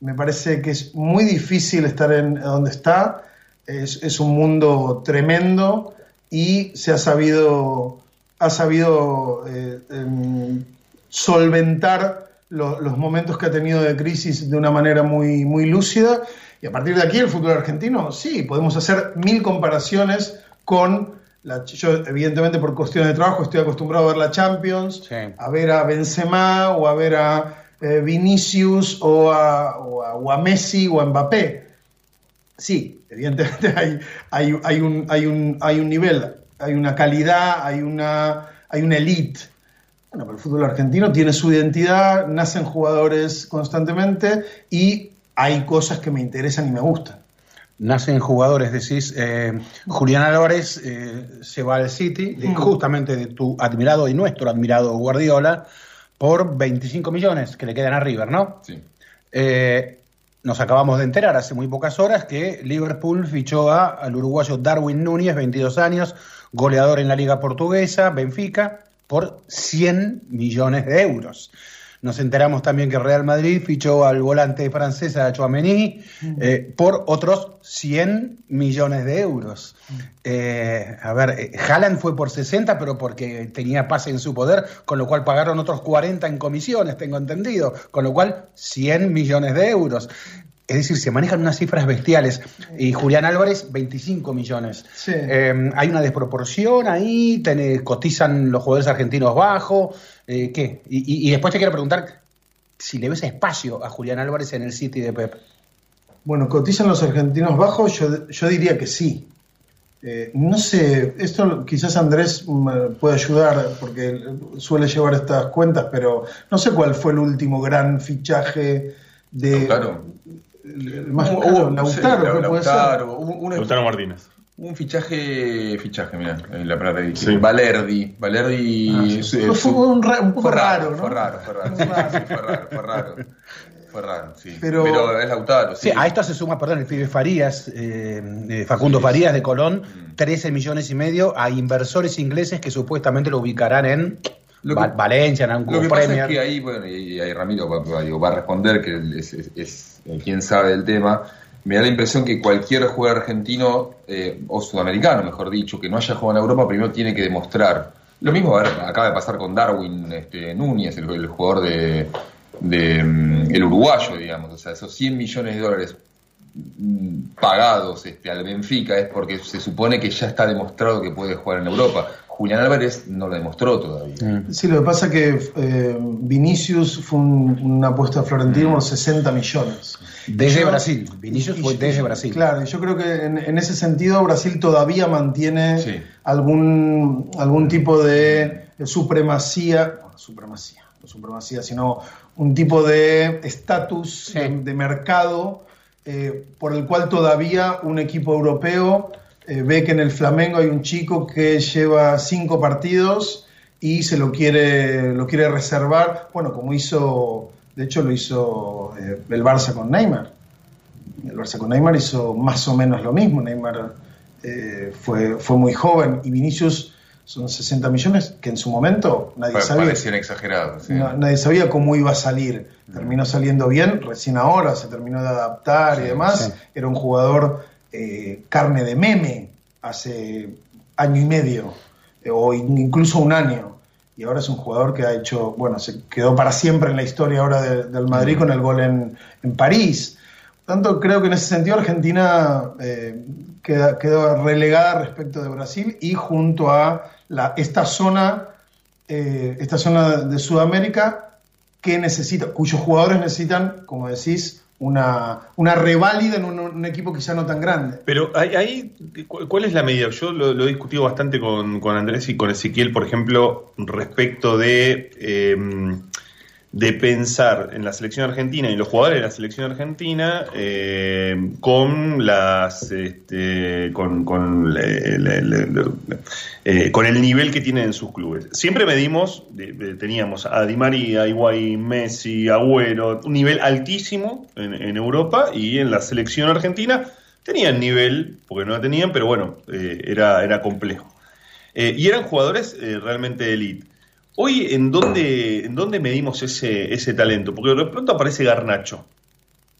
me parece que es muy difícil estar en donde está, es, es un mundo tremendo y se ha sabido, ha sabido eh, eh, solventar lo, los momentos que ha tenido de crisis de una manera muy, muy lúcida. Y a partir de aquí, el fútbol argentino, sí, podemos hacer mil comparaciones con. La, yo, evidentemente, por cuestiones de trabajo, estoy acostumbrado a ver la Champions, sí. a ver a Benzema o a ver a eh, Vinicius o a, o, a, o a Messi o a Mbappé. Sí, evidentemente hay, hay, hay, un, hay, un, hay un nivel, hay una calidad, hay una, hay una elite. Bueno, pero el fútbol argentino tiene su identidad, nacen jugadores constantemente y hay cosas que me interesan y me gustan. Nacen jugadores, decís, eh, Julián Álvarez eh, se va al City, de, mm. justamente de tu admirado y nuestro admirado Guardiola, por 25 millones que le quedan a River, ¿no? Sí. Eh, nos acabamos de enterar hace muy pocas horas que Liverpool fichó a, al uruguayo Darwin Núñez, 22 años, goleador en la Liga Portuguesa, Benfica, por 100 millones de euros. Nos enteramos también que Real Madrid fichó al volante francés, a Chouameni, eh, por otros 100 millones de euros. Eh, a ver, eh, Haaland fue por 60, pero porque tenía pase en su poder, con lo cual pagaron otros 40 en comisiones, tengo entendido, con lo cual 100 millones de euros. Es decir, se manejan unas cifras bestiales. Y Julián Álvarez, 25 millones. Sí. Eh, hay una desproporción ahí, cotizan los jugadores argentinos bajo. Eh, ¿Qué? Y, y- y después te quiero preguntar si le ves espacio a Julián Álvarez en el City de Pep. Bueno, ¿cotizan los argentinos bajos? Yo, yo diría que sí. Eh, no sé, esto quizás Andrés me puede ayudar porque suele llevar estas cuentas, pero no sé cuál fue el último gran fichaje de. Claro. el- el más Hubo- caro, hubo- Lautaro, sí, ¿qué puede ser? Lautaro, hubo un, Lautaro Martínez. Un fichaje, fichaje, mira, en la palabra que Sí. Valerdi, Valerdi Ah, sí. su- Fue- un ra- un poco fue raro, ¿no? Fue raro, fue raro, Fue sí, raro. sí, fue raro, fue raro. Fue raro, sí. Pero- Pero, es Lautaro, sí. Sí, a esto se suma, perdón, el pibe Farías, eh, eh, Facundo Farías de Colón, Mm. 13 millones y medio a inversores ingleses que supuestamente lo ubicarán en Lo que- Va- Valencia, en algún Lo que pasa Premier. es que ahí, bueno, y, ahí Ramiro va, va- digo, va a responder, que es, es- quien sabe del tema. Me da la impresión que cualquier jugador argentino, eh, o sudamericano, mejor dicho, que no haya jugado en Europa, primero tiene que demostrar. Lo mismo a ver, acaba de pasar con Darwin este, Núñez, el, el jugador de, de, mm, el uruguayo, digamos. O sea, esos 100 millones de dólares mm, pagados este, al Benfica es porque se supone que ya está demostrado que puede jugar en Europa. Julián Álvarez no lo demostró todavía. Mm. Sí, lo que pasa es que eh, Vinicius fue un- una apuesta florentina unos 60 millones. Desde Yo- Brasil. Vinicius fue desde Brasil. Claro, y yo creo que en, en ese sentido Brasil todavía mantiene Sí. algún, algún tipo de supremacía, bueno, supremacía, no supremacía, sino un tipo de estatus Sí. de, de mercado eh, por el cual todavía un equipo europeo eh, ve que en el Flamengo hay un chico que lleva cinco partidos y se lo quiere, lo quiere reservar, bueno, como hizo, de hecho lo hizo eh, el Barça con Neymar. El Barça con Neymar hizo más o menos lo mismo. Neymar eh, fue, fue muy joven y Vinicius son 60 millones que en su momento nadie sabía. Parecían exagerados. sí. No, nadie sabía cómo iba a salir. Terminó saliendo bien, recién ahora se terminó de adaptar y demás. sí. Era un jugador eh, carne de meme hace año y medio, eh, o in- incluso un año. Y ahora es un jugador que ha hecho, bueno, se quedó para siempre en la historia ahora de- del Madrid con el gol en, en París. Por tanto, creo que en ese sentido Argentina eh, queda- quedó relegada respecto de Brasil y junto a la, esta zona eh, esta zona de Sudamérica que necesita, cuyos jugadores necesitan, como decís, una, una reválida en un, equipo quizá no tan grande. Pero ahí, ahí, ¿cu- ¿cuál es la medida? Yo lo, he discutido bastante con, con Andrés y con Ezequiel, por ejemplo, respecto de, eh, de pensar en la selección argentina y los jugadores de la selección argentina eh, con las este, con, con, eh, con el nivel que tienen en sus clubes. Siempre medimos, teníamos a Di María, Higuaín, Messi, Agüero, un nivel altísimo en, en Europa y en la selección argentina tenían nivel, porque no la tenían, pero bueno, eh, era, era complejo. Y eran jugadores realmente elite. Hoy, ¿en dónde, ¿en dónde medimos ese, ese talento? Porque de pronto aparece Garnacho.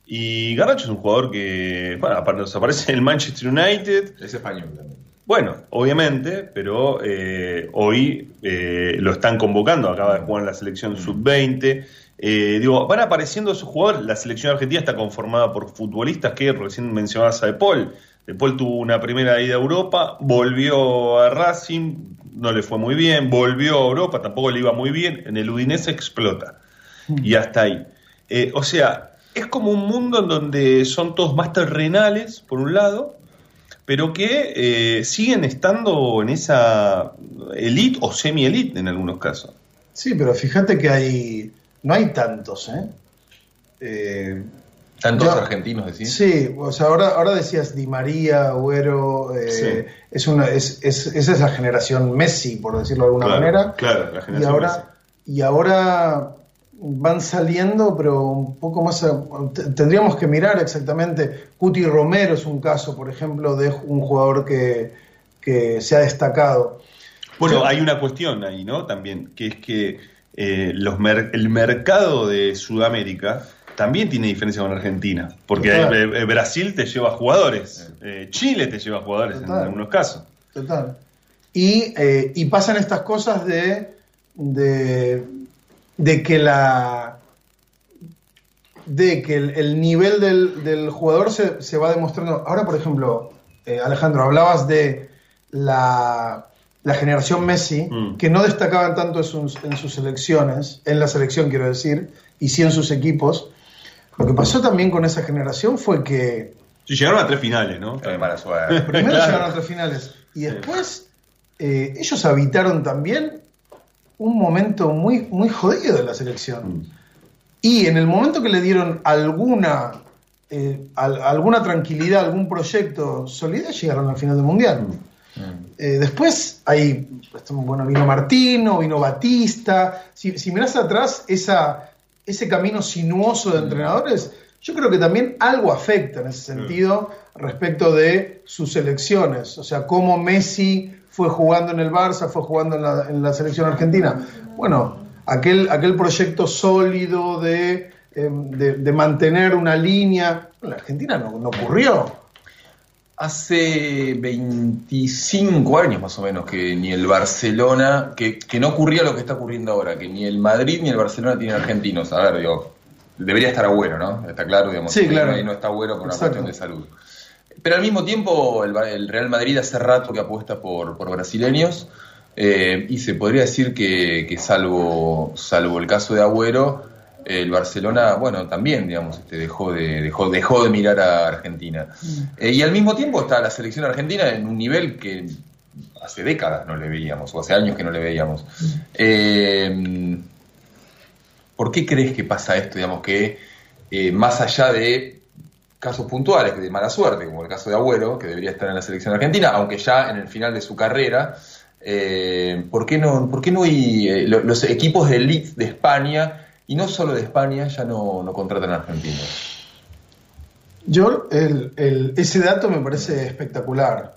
Y Garnacho es un jugador que, bueno, nos aparece en el Manchester United. Es español también. Bueno, obviamente, pero eh, hoy eh, lo están convocando, acaba de jugar en la selección sub-20. Eh, digo, van apareciendo esos jugadores. La selección argentina está conformada por futbolistas que recién mencionabas a De Paul. De Paul tuvo una primera ida a Europa, volvió a Racing, no le fue muy bien, volvió a Europa, tampoco le iba muy bien. En el Udinese explota. Y hasta ahí. Eh, o sea, es como un mundo en donde son todos más terrenales, por un lado, pero que eh, siguen estando en esa elite o semi-elite en algunos casos. Sí, pero fíjate que hay no hay tantos, ¿eh? Eh, Tantos Yo- argentinos, decís. Sí, o sea, ahora, ahora decías Di María, Agüero, eh, Sí. es, una, es, es, es esa generación Messi, por decirlo de alguna Claro, manera. claro, la y generación ahora, y ahora van saliendo, pero un poco más. a- tendríamos que mirar exactamente. Cuti Romero es un caso, por ejemplo, de un jugador que, que se ha destacado. Bueno, hay una cuestión ahí, ¿no? También, que es que eh, los mer- el mercado de Sudamérica también tiene diferencia con Argentina, porque Total. eh, eh, Brasil te lleva jugadores, eh, Chile te lleva jugadores en algunos casos. Total. Y, eh, y pasan estas cosas de, de, de que la de que el, el nivel del, del jugador se, se va demostrando. Ahora, por ejemplo, eh, Alejandro, hablabas de la, la generación Messi, Mm. que no destacaban tanto en sus, en sus selecciones, en la selección quiero decir, y sí en sus equipos. Lo que pasó también con esa generación fue que Sí, llegaron a tres finales, ¿no? Qué mala suerte. primero Claro. llegaron a tres finales y después eh, ellos habitaron también un momento muy, muy jodido de la selección. Mm. Y en el momento que le dieron alguna, eh, al- alguna tranquilidad, algún proyecto sólido, llegaron al final del mundial. Eh, después hay, bueno, vino Martino, vino Batista. Si, si mirás atrás esa, ese camino sinuoso de entrenadores, yo creo que también algo afecta en ese sentido respecto de sus selecciones. O sea, cómo Messi fue jugando en el Barça, fue jugando en la, en la selección argentina. Bueno, aquel, aquel proyecto sólido de, eh, de, de mantener una línea. En la Argentina no, no ocurrió. Hace 25 años más o menos que ni el Barcelona, que, que no ocurría lo que está ocurriendo ahora, que ni el Madrid ni el Barcelona tienen argentinos. A ver, digo, debería estar Agüero, ¿no? Está claro, digamos. Sí, claro. No está Agüero por una Exacto. cuestión de salud. Pero al mismo tiempo, el, el Real Madrid hace rato que apuesta por, por brasileños. eh, y se podría decir que, que salvo, salvo el caso de Agüero, el Barcelona, bueno, también, digamos, este, dejó, de, dejó, dejó de mirar a Argentina. Eh, y al mismo tiempo está la selección argentina en un nivel que hace décadas no le veíamos, o hace años que no le veíamos. Eh, ¿Por qué crees que pasa esto? Digamos que eh, más allá de casos puntuales de mala suerte, como el caso de Agüero, que debería estar en la selección argentina, aunque ya en el final de su carrera, ¿por qué no, por qué no hay, lo- los equipos de elite de España, y no solo de España, ya no, no contratan argentinos? Yo, el- el- ese dato me parece espectacular.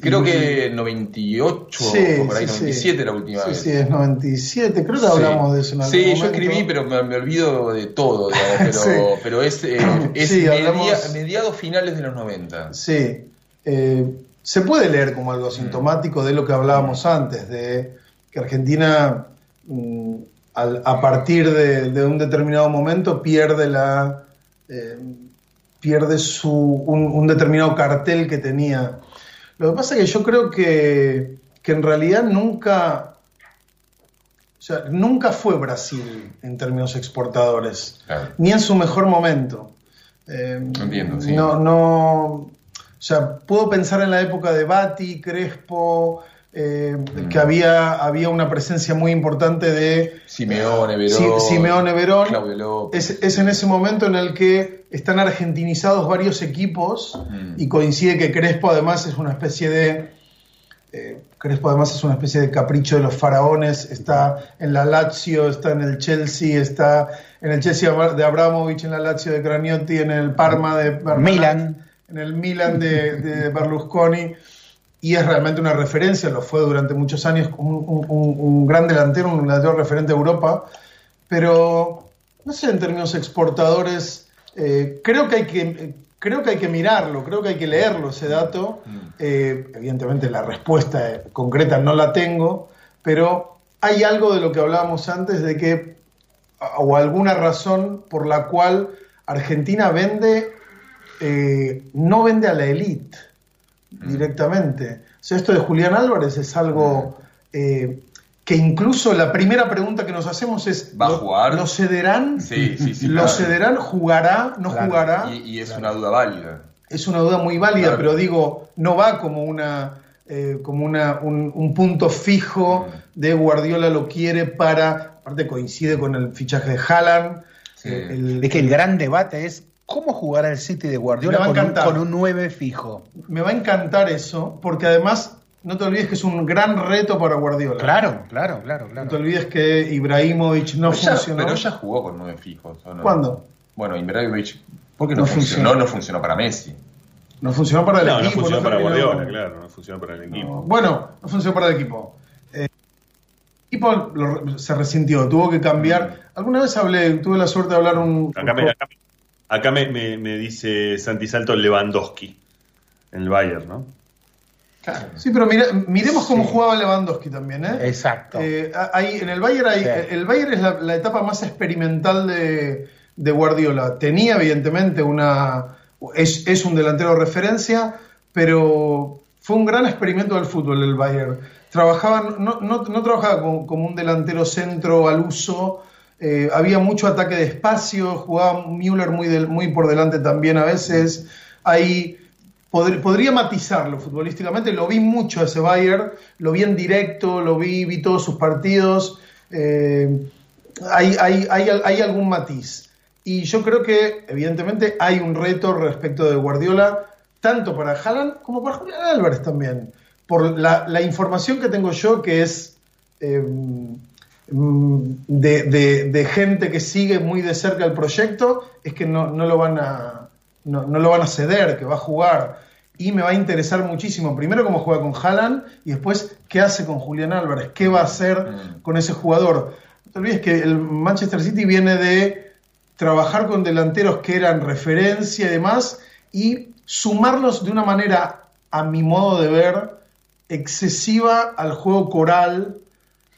Creo que 98 Sí, o por ahí, sí, sí. 97 la última Sí, vez. sí, es 97. Creo que Sí. hablamos de eso en algún Sí, yo escribí, pero me, me olvido de todo, digamos, <laughs> pero, Sí. pero es, eh, es Sí, hablamos- mediados finales de los 90. Sí. Eh, se puede leer como Mm. algo sintomático de lo que hablábamos antes, de que Argentina, mm, al- a partir de, de un determinado momento, pierde la. eh, pierde su, un, un determinado cartel que tenía. Lo que pasa es que yo creo que, que en realidad nunca. O sea, nunca fue Brasil en términos exportadores, Claro. ni en su mejor momento. Eh, Entiendo, sí. No, no. O sea, puedo pensar en la época de Bati, Crespo, eh, Mm. que había, había una presencia muy importante de Simeone, Verón. Si- Simeone, Verón. Claudio López. es, es en ese momento en el que están argentinizados varios equipos Mm. y coincide que Crespo además es una especie de... eh, Crespo además es una especie de capricho de los faraones, está en la Lazio, está en el Chelsea, está en el Chelsea de Abramovich, en la Lazio de Craniotti, en el Parma de Bernat, Milan. en el Milan de, de Berlusconi, y es realmente una referencia, lo fue durante muchos años, un, un- gran delantero, un delantero referente de Europa, pero no sé, en términos exportadores, eh, creo, que hay que, creo que hay que mirarlo, creo que hay que leerlo ese dato. Eh, evidentemente la respuesta concreta no la tengo, pero hay algo de lo que hablábamos antes de que, a- o alguna razón por la cual Argentina vende, eh, no vende a la élite directamente. O sea, esto de Julián Álvarez es algo eh, que incluso la primera pregunta que nos hacemos es, ¿Va a ¿lo- jugar? ¿Lo cederán? Sí, sí, sí, ¿Lo claro. cederán? ¿Jugará? ¿No Claro. jugará? Y, y es una duda válida. Es una duda muy válida, Claro. pero digo, no va como una eh, como una, un, un punto fijo de Guardiola lo quiere para, aparte coincide con el fichaje de Haaland. Sí. eh, el- Es que el gran debate es cómo jugar al City de Guardiola Me va a con un, encantar. con un 9 fijo. me va a encantar eso, porque además no te olvides que es un gran reto para Guardiola. Claro, claro, claro, No claro. te olvides que Ibrahimovic no pero, ya, funcionó. pero ya jugó con nueve fijos. ¿o no? ¿Cuándo? Bueno, Ibrahimovic, ¿por qué no, No funcionó? funcionó. No funcionó para Messi. No funcionó para el No, no equipo. funcionó para terminó- Guardiola, claro, no funcionó para el equipo. Bueno, no funcionó para el equipo. Eh, el equipo lo- se resintió, tuvo que cambiar. Alguna vez hablé, tuve la suerte de hablar un. Acá me, acá me- acá me- me- me dice Santi Salto Lewandowski en el Bayern, ¿no? Sí, pero mira- miremos cómo jugaba Lewandowski también, ¿eh? Exacto. Eh, hay, en el Bayern hay, Sí. el Bayern es la, la etapa más experimental de, de Guardiola. Tenía evidentemente una... Es, es un delantero de referencia, pero fue un gran experimento del fútbol el Bayern. Trabajaban, no, no, no trabajaba como, como, un delantero centro al uso, eh, había mucho ataque de espacio, jugaba Müller muy, muy por delante también a veces. Ahí pod podría matizarlo futbolísticamente, lo vi mucho ese Bayern, lo vi en directo, lo vi, vi todos sus partidos. Eh, hay, hay, hay, hay algún matiz. Y yo creo que, evidentemente, hay un reto respecto de Guardiola, tanto para Haaland como para Julián Álvarez también. Por la, información que tengo yo, que es eh, de, de, de, gente que sigue muy de cerca el proyecto, es que no, no lo van a, no, no, lo van a ceder, que va a jugar. Y me va a interesar muchísimo, primero cómo juega con Haaland y después qué hace con Julián Álvarez, qué va a hacer mm. con ese jugador. No te olvides que el Manchester City viene de trabajar con delanteros que eran referencia y demás y sumarlos de una manera, a mi modo de ver, excesiva al juego coral,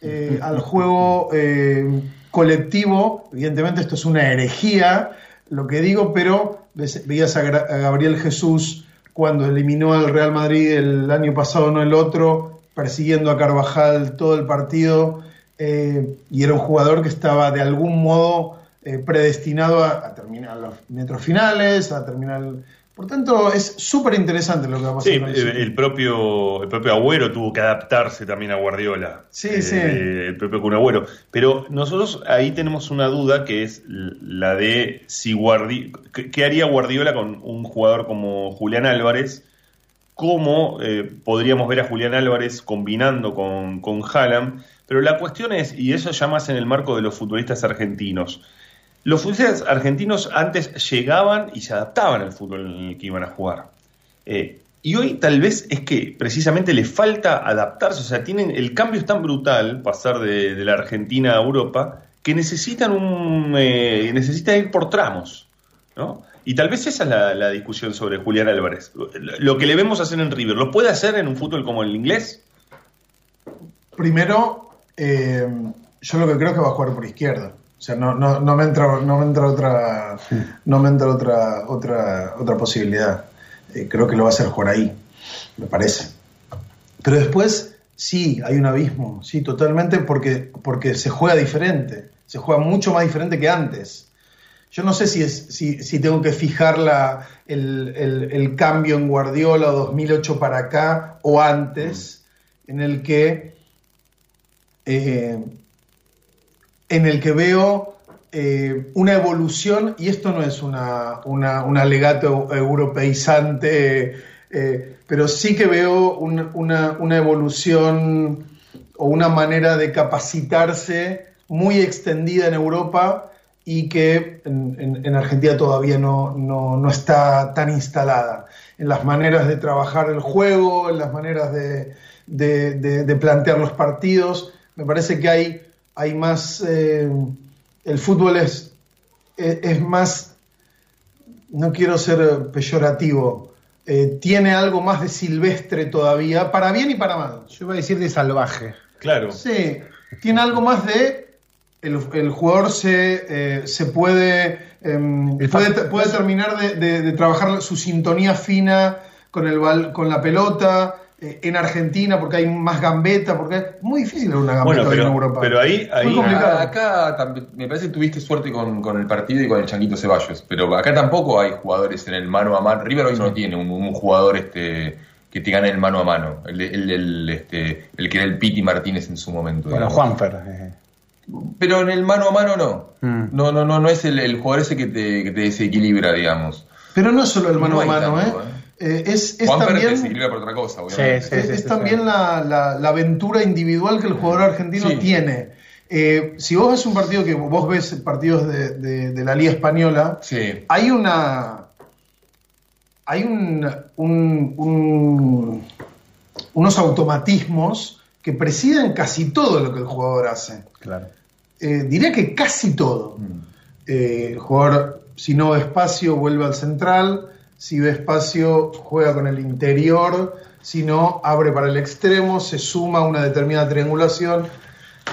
eh, al juego eh, colectivo. Evidentemente esto es una herejía, lo que digo, pero veías a, Gabriel Jesús cuando eliminó al Real Madrid el año pasado, no el otro, persiguiendo a Carvajal todo el partido, eh, y era un jugador que estaba de algún modo predestinado a, terminar los metros finales, a terminar por tanto, es súper interesante lo que va a pasar. Sí, el, el, propio, el propio Agüero tuvo que adaptarse también a Guardiola. Sí, eh, sí. El propio Kun Agüero. Pero nosotros ahí tenemos una duda que es la de si Guardi qué haría Guardiola con un jugador como Julián Álvarez. ¿Cómo eh, podríamos ver a Julián Álvarez combinando con, con Haaland? Pero la cuestión es, y eso ya más en el marco de los futbolistas argentinos, los futbolistas argentinos antes llegaban y se adaptaban al fútbol en el que iban a jugar. Eh, y hoy tal vez es que precisamente le falta adaptarse, o sea, tienen, el cambio es tan brutal, pasar de, la Argentina a Europa, que necesitan un eh, necesitan ir por tramos, ¿no? Y tal vez esa es la, la, discusión sobre Julián Álvarez. Lo que le vemos hacer en River, ¿lo puede hacer en un fútbol como el inglés? Primero, eh, yo lo que creo es que va a jugar por izquierda. O sea, no, no, no, me entra, no me entra otra, <laughs> no me entra otra, otra, otra posibilidad. Eh, creo que lo va a hacer por ahí, me parece. Pero después, sí, hay un abismo, sí, totalmente, porque, porque se juega diferente, se juega mucho más diferente que antes. Yo no sé si, es, si, si tengo que fijar la, el, el, el, cambio en Guardiola 2008 para acá o antes, mm. en el que eh, en el que veo eh, una evolución, y esto no es una, un alegato europeizante, eh, pero sí que veo un, una, una, evolución o una manera de capacitarse muy extendida en Europa y que en, en, en Argentina todavía no, no, no, está tan instalada. En las maneras de trabajar el juego, en las maneras de, de plantear los partidos, me parece que hay hay más, eh, el fútbol es, es, es, más, no quiero ser peyorativo, eh, tiene algo más de silvestre todavía, para bien y para mal. Yo iba a decir de salvaje. Claro. Sí, tiene algo más de, el, el jugador se, eh, se puede, eh, puede, puede, terminar de, de, de, trabajar su sintonía fina con, el, con la pelota, en Argentina porque hay más gambeta, porque es muy difícil una gambeta bueno, pero, en Europa. Pero ahí, ahí acá, acá también, me parece que tuviste suerte con, con, el partido y con el Changuito Ceballos, pero acá tampoco hay jugadores en el mano a mano. River hoy sí. no tiene un, un, jugador este que te gane el mano a mano, el, el, el, este, el que era el Piti Martínez en su momento. Bueno, Juanfer. Eh. Pero en el mano a mano no. Mm. No, no, no, no es el, el jugador ese que te, que te desequilibra, digamos. Pero no solo el mano no a mano, tanto, ¿eh? ¿eh? Eh, es, es también, por otra cosa, obviamente. Sí, sí, sí, es, también la, la, la, aventura individual que el jugador argentino tiene. Eh, si vos ves un partido que vos ves partidos de, de, de la Liga Española, hay una. Hay un, un, un, unos automatismos que presiden casi todo lo que el jugador hace. Claro. Eh, diría que casi todo. Mm. el jugador, si no espacio, vuelve al central si ve espacio juega con el interior, si no abre para el extremo, se suma a una determinada triangulación,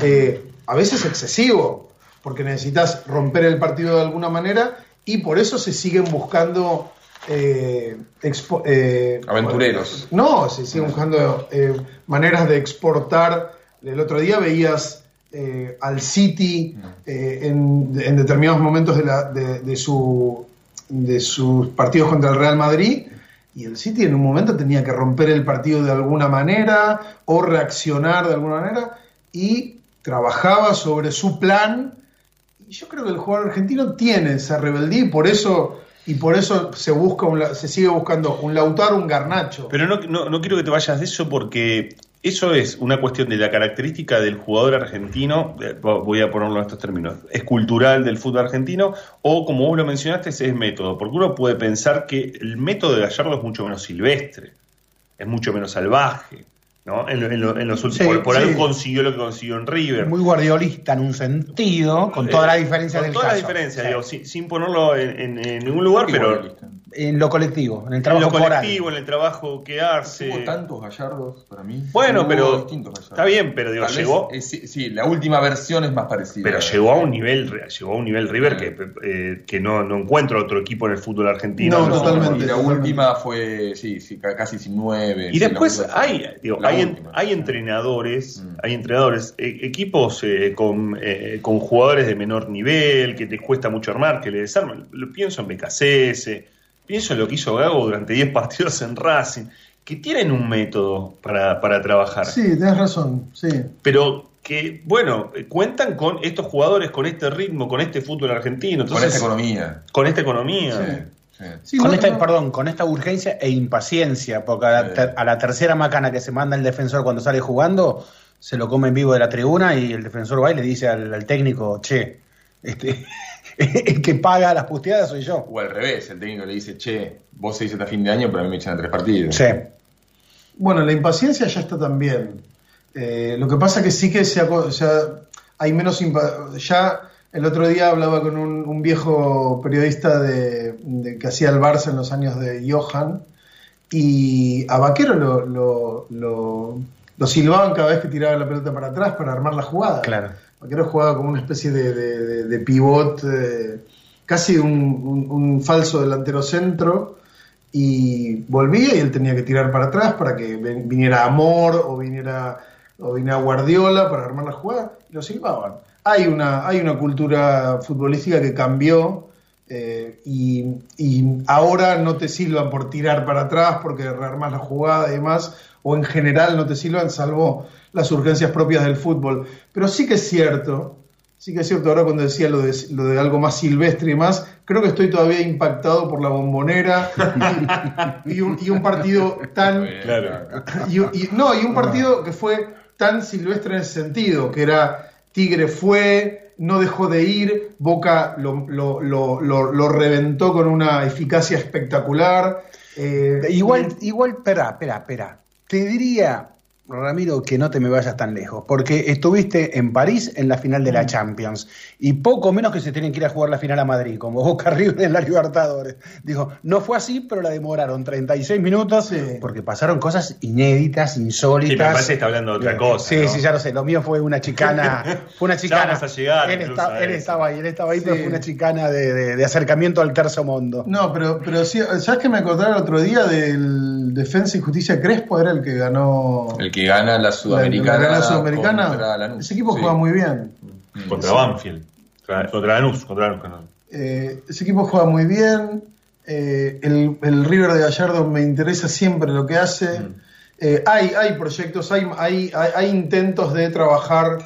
eh, a veces excesivo, porque necesitas romper el partido de alguna manera y por eso se siguen buscando eh, expo- eh, Aventureros. no, se siguen buscando maneras de exportar. El otro día veías al City eh, en, en determinados momentos de, la- de- de su, de sus partidos contra el Real Madrid. Y el City en un momento tenía que romper el partido de alguna manera o reaccionar de alguna manera y trabajaba sobre su plan. Y yo creo que el jugador argentino tiene esa rebeldía y por eso, y por eso se, busca un se sigue buscando un Lautaro, un Garnacho. Pero no, no, no quiero que te vayas de eso porque eso es una cuestión de la característica del jugador argentino, eh, voy a ponerlo en estos términos, es cultural del fútbol argentino o como vos lo mencionaste es método, porque uno puede pensar que el método de Gallardo es mucho menos silvestre, es mucho menos salvaje, ¿no? En, lo- en lo- en los últimos, Sí, por, por sí. algo consiguió lo que consiguió en River. Muy guardiolista en un sentido, con toda la diferencia Eh, Con del toda la diferencia, Sí. digo, sin, sin ponerlo en, en- en ningún lugar, pero En lo colectivo, en el en trabajo lo coral. colectivo, en el trabajo que hace. Hubo tantos gallardos para mí. Bueno, Hubo pero distintos gallardos. está bien, pero digo, Tal vez, llegó- eh, sí, sí, la última versión es más parecida. Pero llegó a un nivel, llegó a un nivel River que, eh, que no, no encuentro otro equipo en el fútbol argentino. No, No, totalmente. Y la última fue, sí, sí, ca- casi sin nueve. Y sí, después hay, digo, hay, en- hay entrenadores, Mm. hay entrenadores, eh, equipos eh, con, eh, con jugadores de menor nivel, que te cuesta mucho armar, que le desarman. Lo pienso en BKCS, pienso en lo que hizo Gago durante 10 <laughs> partidos en Racing, que tienen un método para, para trabajar. Sí, tenés razón, sí. pero que, bueno, cuentan con estos jugadores, con este ritmo, con este fútbol argentino, Con esta economía. con esta economía. Sí, sí. Sí, con no- esta, no- perdón, con esta urgencia e impaciencia, porque a la, Sí. ter- a la tercera macana que se manda el defensor cuando sale jugando, se lo come en vivo de la tribuna y el defensor va y le dice al, al técnico, che, este, <laughs> el que paga las puteadas soy yo. O al revés, el técnico le dice, che, vos seguís hasta fin de año, pero a mí me echan a tres partidos. Sí. Bueno, la impaciencia ya está también. Eh, lo que pasa que sí que se ha hay menos ya el otro día hablaba con un, un viejo periodista de, de- que hacía el Barça en los años de Johan y a Vaquero lo, lo, lo- lo silbaban cada vez que tiraba la pelota para atrás para armar la jugada. Claro. Vaquero jugaba como una especie de, de, de- pivot, eh, casi un, un- falso delantero centro, y volvía y él tenía que tirar para atrás para que viniera Amor o viniera, o viniera Guardiola para armar la jugada, y lo silbaban. Hay una, hay una cultura futbolística que cambió. eh, y, y ahora no te silban por tirar para atrás porque rearmas la jugada y demás, o en general no te silban salvo las urgencias propias del fútbol. Pero sí que es cierto, sí que es cierto, ahora cuando decía lo de, lo de algo más silvestre y más, creo que estoy todavía impactado por la bombonera y, y un, y un partido tan... Claro. Y, y- no, y un partido que fue tan silvestre en ese sentido, que era Tigre fue, no dejó de ir, Boca lo, lo- lo- lo- lo reventó con una eficacia espectacular. eh, Igual, igual, espera, espera, espera. Te diría, Ramiro, que no te me vayas tan lejos, porque estuviste en París en la final de la Champions y poco menos que se tienen que ir a jugar la final a Madrid, como Boca <laughs> River en la Libertadores. Dijo, no fue así, pero la demoraron 36 minutos Sí. porque pasaron cosas inéditas, insólitas. Sí, me parece que está hablando de otra cosa, Sí, ¿no? sí, ya lo sé. Lo mío fue una chicana. <laughs> Fue una Ya chicana. vamos a llegar Él, incluso está- a él eso. estaba ahí, él estaba ahí, pero fue una chicana de, de- de acercamiento al tercer mundo. No, pero, pero sí, ¿sabes que me acordaba el otro día del Defensa y Justicia Crespo? Era el que ganó El que gana la Sudamericana. la, la Sudamericana. contra Lanús. Ese equipo Sí. juega muy bien. Contra Banfield. Contra, contra Lanús, contra Lanús. Eh, ese equipo juega muy bien. Eh, el, el River de Gallardo me interesa siempre lo que hace. Mm. Eh, hay, hay proyectos, hay, hay, hay, hay intentos de trabajar,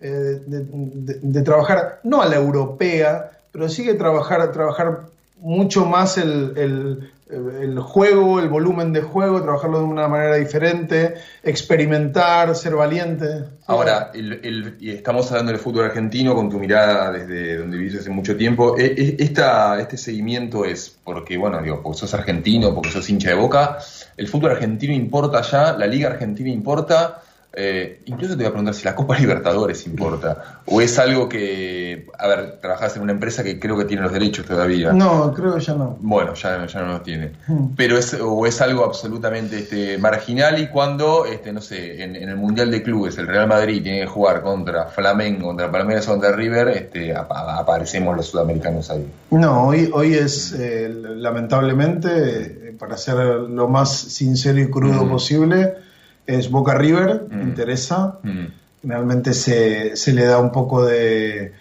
eh, de, de- de trabajar, no a la europea, pero sí que trabajar, trabajar mucho más el, el- el juego, el volumen de juego, trabajarlo de una manera diferente, experimentar, ser valiente. Ahora, y estamos hablando del fútbol argentino con tu mirada desde donde vivís hace mucho tiempo. E- e- Esta, este seguimiento es porque, bueno, digo, porque sos argentino, porque sos hincha de boca. ¿El fútbol argentino importa ya? ¿La liga argentina importa? Eh, incluso te voy a preguntar si la Copa <laughs> Libertadores importa. O es algo que, a ver, trabajás en una empresa que creo que tiene los derechos todavía. No, creo que ya no. Bueno, ya, ya no los tiene. Hmm. Pero es, o es algo absolutamente este, marginal y cuando, este, no sé, en, en el Mundial de Clubes el Real Madrid tiene que jugar contra Flamengo, contra Palmeiras o contra River, este, ap- aparecemos los sudamericanos ahí. No, hoy, hoy es, eh, lamentablemente, eh, para ser lo más sincero y crudo Mm. posible, es Boca River, Mm. interesa. Mm. Realmente se, se le da un poco de,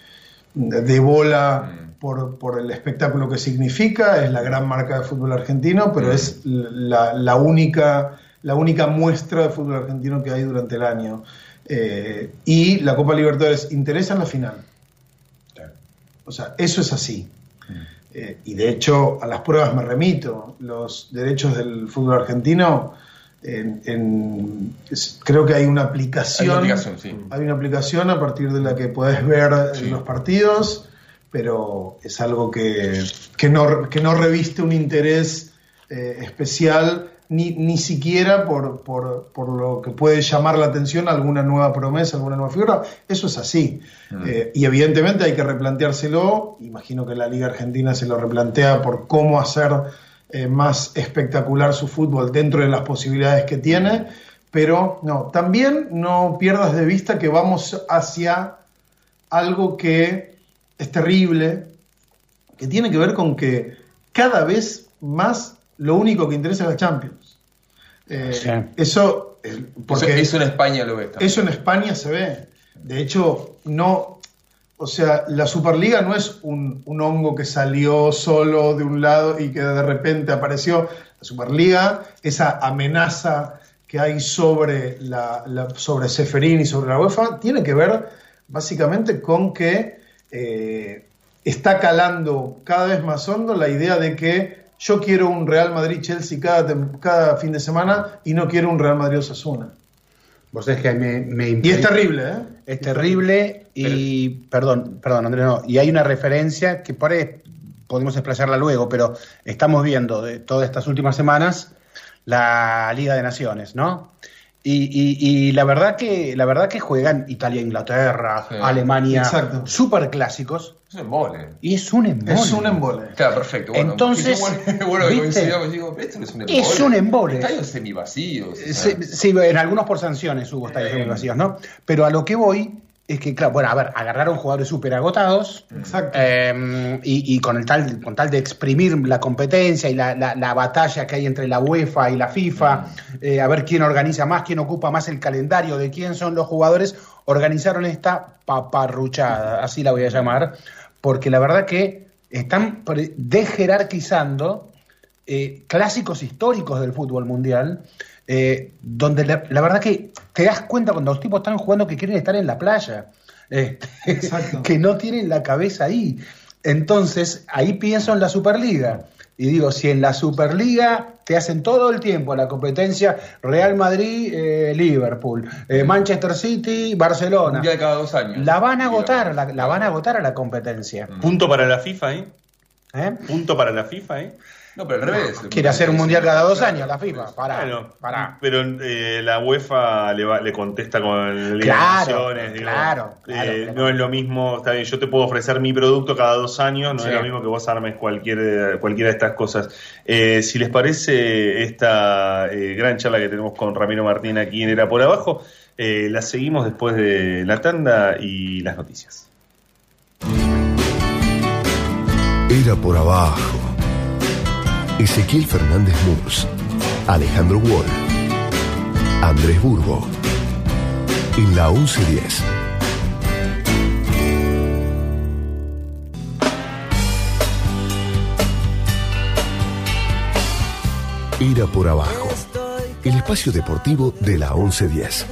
de bola Mm. por, por el espectáculo que significa, es la gran marca de fútbol argentino, pero es la, la única, la única muestra de fútbol argentino que hay durante el año. Eh, y la Copa Libertadores interesa en la final. O sea, eso es así. Eh, y de hecho, a las pruebas me remito. Los derechos del fútbol argentino, en- en- es- creo que hay una Hay aplicación. una aplicación, sí. Hay una aplicación a partir de la que puedes ver eh, Sí. los partidos, pero es algo que, que, no, que no reviste un interés eh, especial, ni, ni siquiera por, por, por lo que puede llamar la atención alguna nueva promesa, alguna nueva figura. Eso es así. Mm. Eh, y evidentemente hay que replanteárselo. Imagino que la Liga Argentina se lo replantea por cómo hacer eh, más espectacular su fútbol dentro de las posibilidades que tiene. Pero no, también no pierdas de vista que vamos hacia algo que es terrible, que tiene que ver con que cada vez más lo único que interesa es la Champions. Eh, Sí. Eso, porque Eso, eso en España lo ves también. eso en España se ve. De hecho, no. O sea, la Superliga no es un, hongo que salió solo de un lado y que de repente apareció. La Superliga, esa amenaza que hay sobre, la, sobre Seferín y sobre la UEFA, tiene que ver básicamente con que eh, está calando cada vez más hondo la idea de que yo quiero un Real Madrid-Chelsea cada, cada fin de semana y no quiero un Real Madrid-Osasuna. Vos sabés que me, me Y es terrible, ¿eh? Es terrible y, perdón, perdón, Andrés, no, y hay una referencia que por ahí podemos explayarla luego, pero estamos viendo de todas estas últimas semanas la Liga de Naciones, ¿no? Y, y- y la verdad que la verdad que juegan Italia, Inglaterra, Sí. Alemania, super clásicos Es un embole. y es un embole. Es un embole. Claro, perfecto. Bueno, Entonces, <laughs> bueno, bueno que ¿viste? coincidamos, digo, esto no es un embole. Es un embole. Estadios semivacíos. Sí, sí, en algunos por sanciones hubo estadios Eh. vacíos, ¿no? Pero a lo que voy es que, claro, bueno, a ver, agarraron jugadores súper agotados Exacto. eh, y, y con, el tal, con tal de exprimir la competencia y la, la- la batalla que hay entre la UEFA y la FIFA, eh, a ver quién organiza más, quién ocupa más el calendario, de quién son los jugadores, organizaron esta paparruchada, así la voy a llamar, porque la verdad que están dejerarquizando eh, clásicos históricos del fútbol mundial, eh, donde la, la verdad que te das cuenta cuando los tipos están jugando que quieren estar en la playa, eh, <laughs> que no tienen la cabeza ahí. Entonces, ahí pienso en la Superliga. Y digo, si en la Superliga te hacen todo el tiempo la competencia Real Madrid, eh, Liverpool, eh, Manchester City, Barcelona, Un día cada dos años. la van a agotar, la, la van a agotar a la competencia. Punto para la FIFA, ¿eh? ¿eh? Punto para la FIFA, ¿eh? No, pero al revés. Quiere hacer un mundial cada dos años la FIFA. Pará, Bueno, pará. pero eh, la UEFA le, va- le contesta con Claro, digo, claro, claro, eh, claro. No es lo mismo, está bien, yo te puedo ofrecer mi producto cada dos años, no Sí. es lo mismo que vos armes cualquier, cualquiera de estas cosas. Eh, si les parece esta eh, gran charla que tenemos con Ramiro Martín aquí en Era por Abajo, eh, la seguimos después de la tanda y las noticias. Era por abajo. Ezequiel Fernández Murs, Alejandro Wall, Andrés Burgo. En la 1110. Era por abajo. El espacio deportivo de la 1110.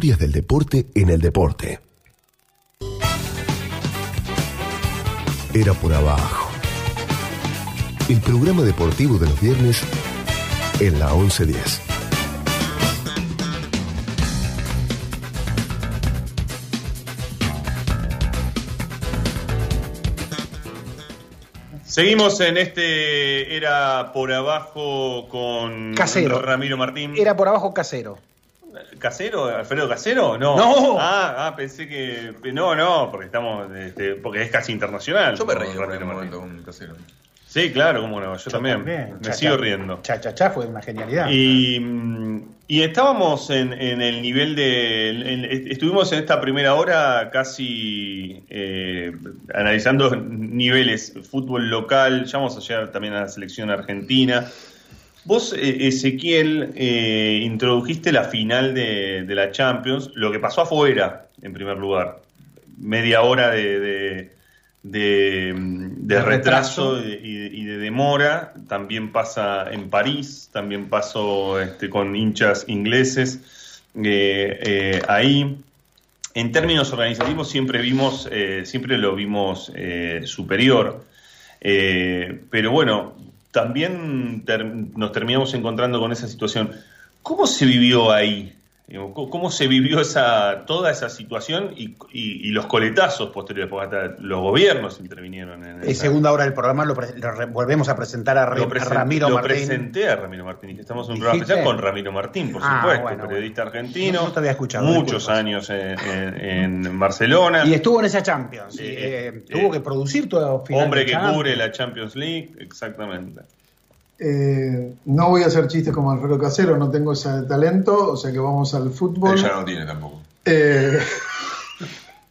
Historias del deporte en el deporte. Era por abajo. El programa deportivo de los viernes en la 1110. Seguimos en este Era por abajo con Casero. Ramiro Martín. Era por abajo casero. ¿Casero? ¿Alfredo Casero? No. No. Ah, ah, pensé que. No, no, porque estamos. este, porque es casi internacional. Yo me reí un momento con un casero. Sí, claro, cómo no. Yo, también. Me Cha, sigo cha. riendo. Cha, cha, cha fue una genialidad. Y, mm, y estábamos en, en el nivel de. en- estuvimos en esta primera hora casi eh, analizando niveles, fútbol local, ya vamos a llegar también a la selección argentina. Vos, eh, Ezequiel, eh, introdujiste la final de, de la Champions, lo que pasó afuera, en primer lugar. Media hora de, de, de, retraso retraso. y de, y de demora. También pasa en París, también pasó este, con hinchas ingleses eh, eh, ahí. En términos organizativos siempre vimos, siempre lo vimos superior. Pero bueno, también nos terminamos encontrando con esa situación. ¿Cómo se vivió ahí? ¿Cómo se vivió esa, toda esa situación y, y- y los coletazos posteriores? Porque hasta los gobiernos intervinieron en En segunda hora del programa lo, pre- lo re- volvemos a presentar a, Re- lo, a Ramiro lo Martín. presenté a Ramiro Martín. Estamos en un programa especial con Ramiro Martín, por Ah, supuesto, bueno, periodista bueno. argentino. No- te había escuchado, Muchos disculpas. años en, en- en Barcelona. Y estuvo en esa Champions. Eh, eh, eh, tuvo que producir todo Hombre que Champions. cubre la Champions League, exactamente. Eh, no voy a hacer chistes como Alfredo Casero, no tengo ese talento, o sea que vamos al fútbol. Ella no tiene tampoco. Eh,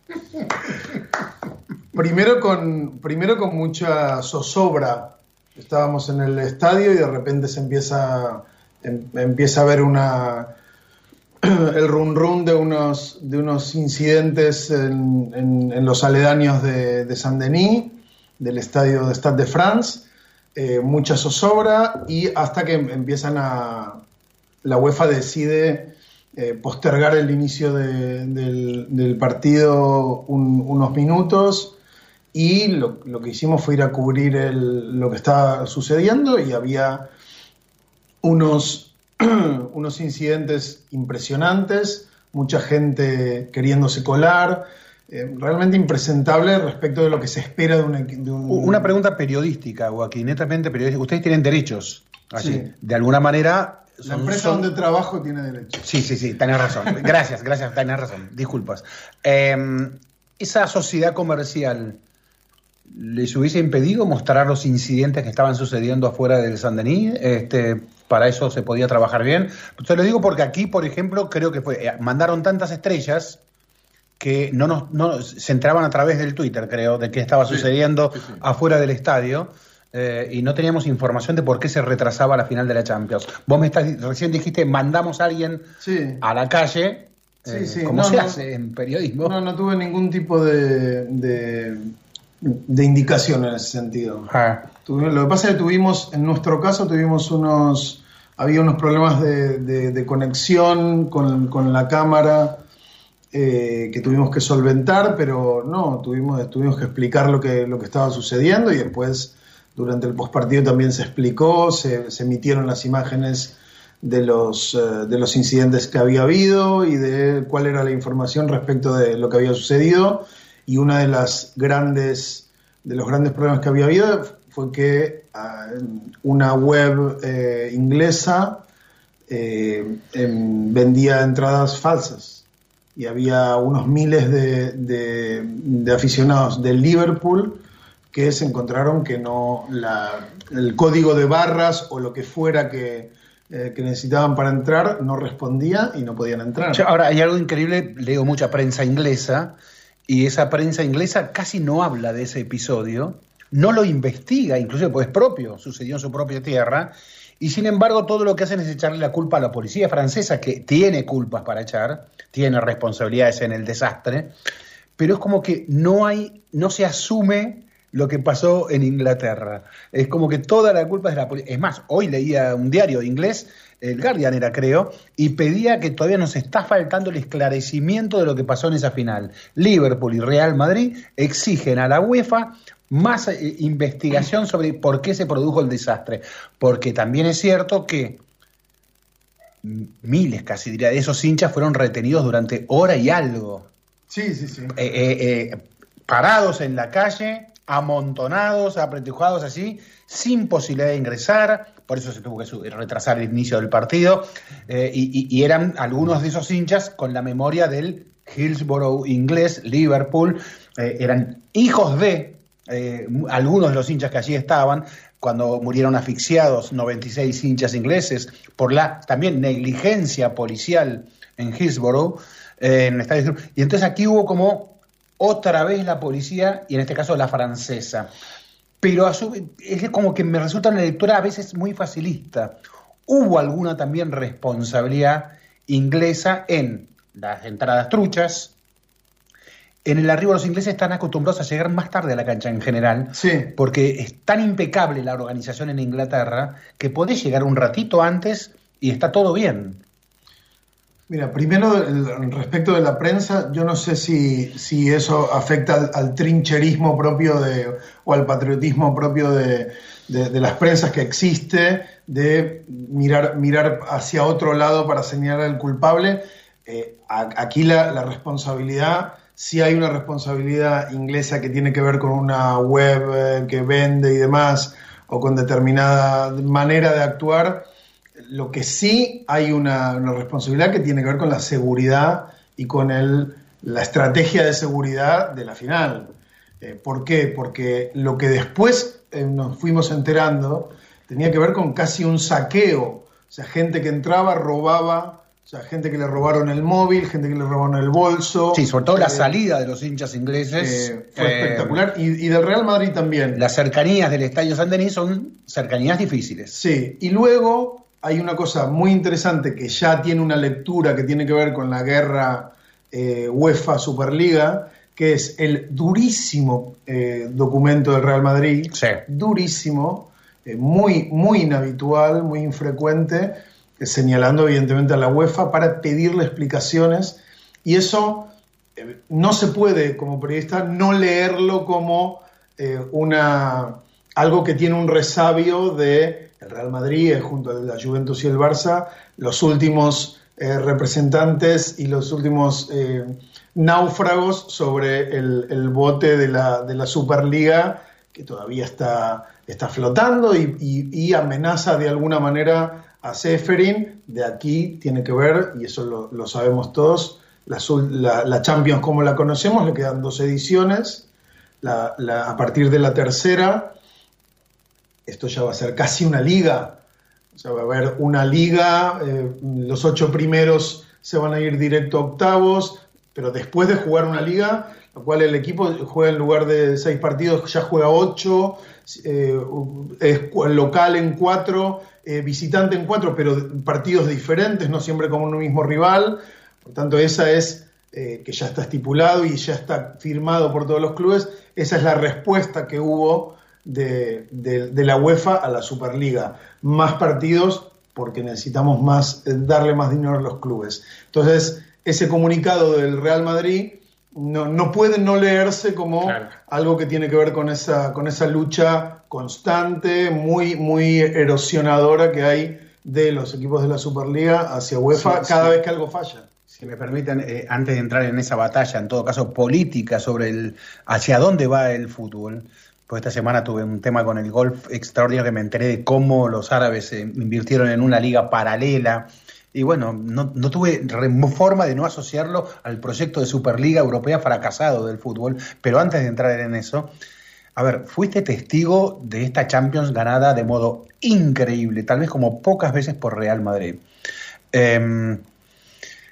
<laughs> primero, con, primero con mucha zozobra. Estábamos en el estadio y de repente se empieza, em- empieza a ver una, <clears throat> el run run de unos, de unos incidentes en, en- en los aledaños de, de Saint-Denis, del estadio de Stade de France, eh, mucha zozobra y hasta que empiezan a... La UEFA decide eh, postergar el inicio de- del, partido un- unos minutos y lo, lo que hicimos fue ir a cubrir el- lo que estaba sucediendo y había unos, <clears throat> unos incidentes impresionantes, mucha gente queriéndose colar, eh, realmente impresentable respecto de lo que se espera de, una- de un... Una pregunta periodística, Joaquín, netamente periodística. Ustedes tienen derechos. Así, Sí. De alguna manera. La empresa son- donde trabajo tiene derecho. Sí, sí, sí, tenés razón. Gracias, gracias, tenés razón. Disculpas. Eh, esa sociedad comercial les hubiese impedido mostrar los incidentes que estaban sucediendo afuera del San Denis. Este, para eso se podía trabajar bien. Te lo digo porque aquí, por ejemplo, creo que fue, eh, mandaron tantas estrellas que no nos no, se enteraban a través del Twitter, creo, de qué estaba sucediendo sí, sí. afuera del estadio. eh, y no teníamos información de por qué se retrasaba la final de la Champions. Vos me estás, recién dijiste, mandamos a alguien a la calle, Sí, eh, sí, como no, se no. hace en periodismo. No, no tuve ningún tipo de, de, de indicación en ese sentido. Ah, Lo que pasa es que tuvimos, en nuestro caso, tuvimos unos, había unos problemas de, de- de conexión con, con la cámara eh, que tuvimos que solventar, pero no, tuvimos, tuvimos que explicar lo que, lo que estaba sucediendo y después, durante el postpartido también se explicó, se, emitieron las imágenes de los, eh, de los incidentes que había habido y de cuál era la información respecto de lo que había sucedido. Y una de las grandes, de los grandes problemas que había habido fue que ah, una web eh, inglesa eh, em, vendía entradas falsas y había unos miles de, de- aficionados del Liverpool que se encontraron que no la- el código de barras o lo que fuera que, eh, necesitaban para entrar no respondía y no podían entrar. Ahora, hay algo increíble, leo mucha prensa inglesa y esa prensa inglesa casi no habla de ese episodio, no lo investiga, inclusive pues es propio, sucedió en su propia tierra, y sin embargo todo lo que hacen es echarle la culpa a la policía francesa, que tiene culpas para echar, tiene responsabilidades en el desastre, pero es como que no hay, no se asume lo que pasó en Inglaterra. Es como que toda la culpa es de la policía. Es más, hoy leía un diario inglés, el Guardian era creo, y pedía que todavía nos está faltando el esclarecimiento de lo que pasó en esa final. Liverpool y Real Madrid exigen a la UEFA más eh, investigación sobre por qué se produjo el desastre. Porque también es cierto que miles, casi diría, de esos hinchas fueron retenidos durante hora y algo Sí, sí, sí. eh, eh, parados en la calle, amontonados, apretujados así, sin posibilidad de ingresar, por eso se tuvo que retrasar el inicio del partido, eh, y, y- y eran algunos de esos hinchas con la memoria del Hillsborough inglés, Liverpool, eh, eran hijos de eh, algunos de los hinchas que allí estaban, cuando murieron asfixiados 96 hinchas ingleses por la también negligencia policial en Hillsborough, eh, en Hillsborough. Y entonces aquí hubo como otra vez la policía, y en este caso la francesa. Pero a es como que me resulta una lectura a veces muy facilista. Hubo alguna también responsabilidad inglesa en las entradas truchas. En el arribo los ingleses están acostumbrados a llegar más tarde a la cancha en general, Sí. porque es tan impecable la organización en Inglaterra que podés llegar un ratito antes y está todo bien. Mira, primero el- respecto de la prensa, yo no sé si, si eso afecta al, al trincherismo propio de, o al patriotismo propio de, de- de las prensas que existe, de mirar, mirar hacia otro lado para señalar al culpable. Eh, aquí la, la responsabilidad, si hay una responsabilidad inglesa que tiene que ver con una web eh, que vende y demás, o con determinada manera de actuar, lo que sí hay una, responsabilidad que tiene que ver con la seguridad y con el, la estrategia de seguridad de la final. Eh, ¿Por qué? Porque lo que después eh, nos fuimos enterando tenía que ver con casi un saqueo. O sea, gente que entraba, robaba, o sea, gente que le robaron el móvil, gente que le robaron el bolso. Sí, sobre todo la Eh, salida de los hinchas ingleses. eh, fue eh, espectacular. Y, y del Real Madrid también. Las cercanías del Estadio San Denis son cercanías difíciles. Sí, y luego hay una cosa muy interesante que ya tiene una lectura que tiene que ver con la guerra UEFA Superliga, que es el durísimo documento del Real Madrid, Sí. durísimo, muy, muy inhabitual, muy infrecuente, señalando evidentemente a la UEFA para pedirle explicaciones, y eso eh, no se puede como periodista no leerlo como eh, una algo que tiene un resabio de el Real Madrid eh, junto a la Juventus y el Barça, los últimos representantes y los últimos náufragos sobre el, bote de la, de la Superliga que todavía está, está flotando y amenaza de alguna manera a Seferin. De aquí tiene que ver, y eso lo, sabemos todos, la, la- Champions como la conocemos, le quedan dos ediciones. A partir de la tercera, esto ya va a ser casi una liga. O sea, va a haber una liga, eh, los ocho primeros se van a ir directo a octavos, pero después de jugar una liga, lo cual el equipo juega en lugar de seis partidos, ya juega ocho, eh, es local en cuatro, eh, visitante en cuatro, pero partidos diferentes, no siempre con un mismo rival. Por tanto, esa es, eh, que ya está estipulado y ya está firmado por todos los clubes, esa es la respuesta que hubo de, de- de la UEFA a la Superliga. Más partidos porque necesitamos más, darle más dinero a los clubes. Entonces, ese comunicado del Real Madrid no, no puede no leerse como Claro. algo que tiene que ver con esa, con esa lucha constante, muy, muy erosionadora que hay de los equipos de la Superliga hacia UEFA Sí, cada sí. vez que algo falla. Si me permiten, eh, antes de entrar en esa batalla, en todo caso política, sobre el hacia dónde va el fútbol, pues esta semana tuve un tema con el golf extraordinario que me enteré de cómo los árabes eh, invirtieron en una liga paralela. Y bueno, no, no tuve forma de no asociarlo al proyecto de Superliga Europea fracasado del fútbol. Pero antes de entrar en eso, a ver, fuiste testigo de esta Champions ganada de modo increíble, tal vez como pocas veces por Real Madrid. Em,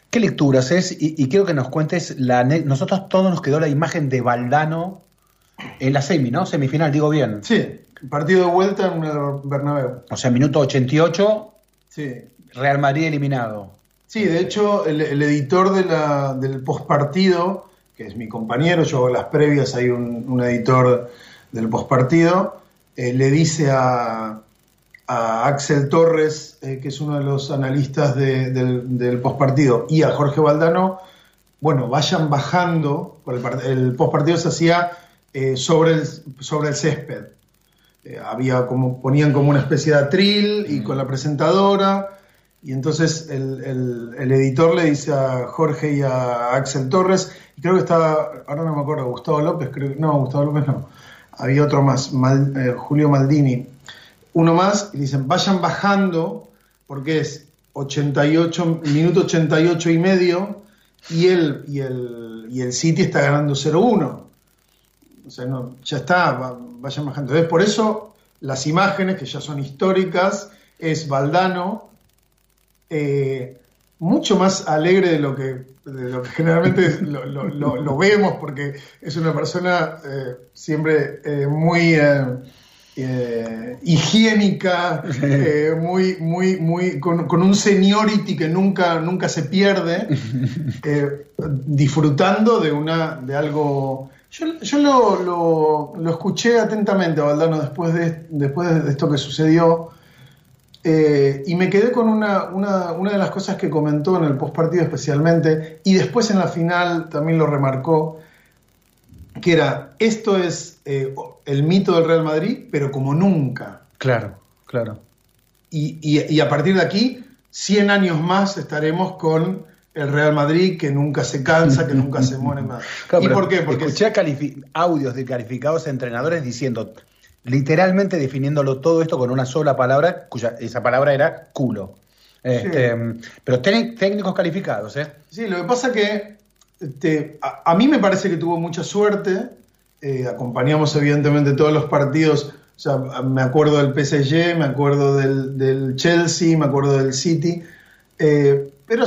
¿Qué lecturas es? Y, y quiero que nos cuentes, la nosotros todos nos quedó la imagen de Valdano en la semi, ¿no? Semifinal, digo bien. Sí, partido de vuelta en el Bernabéu. O sea, minuto 88, Sí, Real Madrid eliminado. Sí, de hecho, el, el editor de la, del postpartido, que es mi compañero, yo hago las previas, hay un, un editor del postpartido, eh, le dice a, a Axel Torres, eh, que es uno de los analistas de- del, del postpartido, y a Jorge Valdano, bueno, vayan bajando, el, part- el postpartido se hacía eh, sobre, el, sobre el césped. Eh, había como, ponían como una especie de atril y con la presentadora, y entonces el, el- editor le dice a Jorge y a Axel Torres, y creo que estaba, ahora no me acuerdo, Gustavo López, creo no, Gustavo López no, había otro más, eh, Julio Maldini, uno más, y dicen, vayan bajando, porque es 88, minuto 88 y medio, y el, y el, y el City está ganando 0-1. O sea, no, ya está, va- vayan bajando. Entonces, por eso las imágenes, que ya son históricas, es Valdano, eh, mucho más alegre de lo que, de lo que <laughs> generalmente lo, lo- vemos, porque es una persona eh, siempre eh, muy higiénica, <laughs> muy, muy, muy, con, con un seniority que nunca, nunca se pierde, <laughs> disfrutando de una, de algo. Yo, yo lo, lo- lo escuché atentamente a Valdano después de, después de esto que sucedió. Eh, y me quedé con una, una, una de las cosas que comentó en el postpartido especialmente, y después en la final también lo remarcó, que era, esto es eh, el mito del Real Madrid, pero como nunca. Claro, claro. Y, y- y a partir de aquí, 100 años más estaremos con el Real Madrid que nunca se cansa, que nunca se muere más. Claro, ¿Y por qué? Porque escuché audios de calificados entrenadores diciendo, literalmente definiéndolo todo esto con una sola palabra, cuya esa palabra era culo. Este, Pero técnic- técnicos calificados, ¿eh? Sí, lo que pasa que este, a, a mí me parece que tuvo mucha suerte. eh, acompañamos evidentemente todos los partidos. O sea, me acuerdo del PSG, me acuerdo del, del Chelsea, me acuerdo del City. eh, pero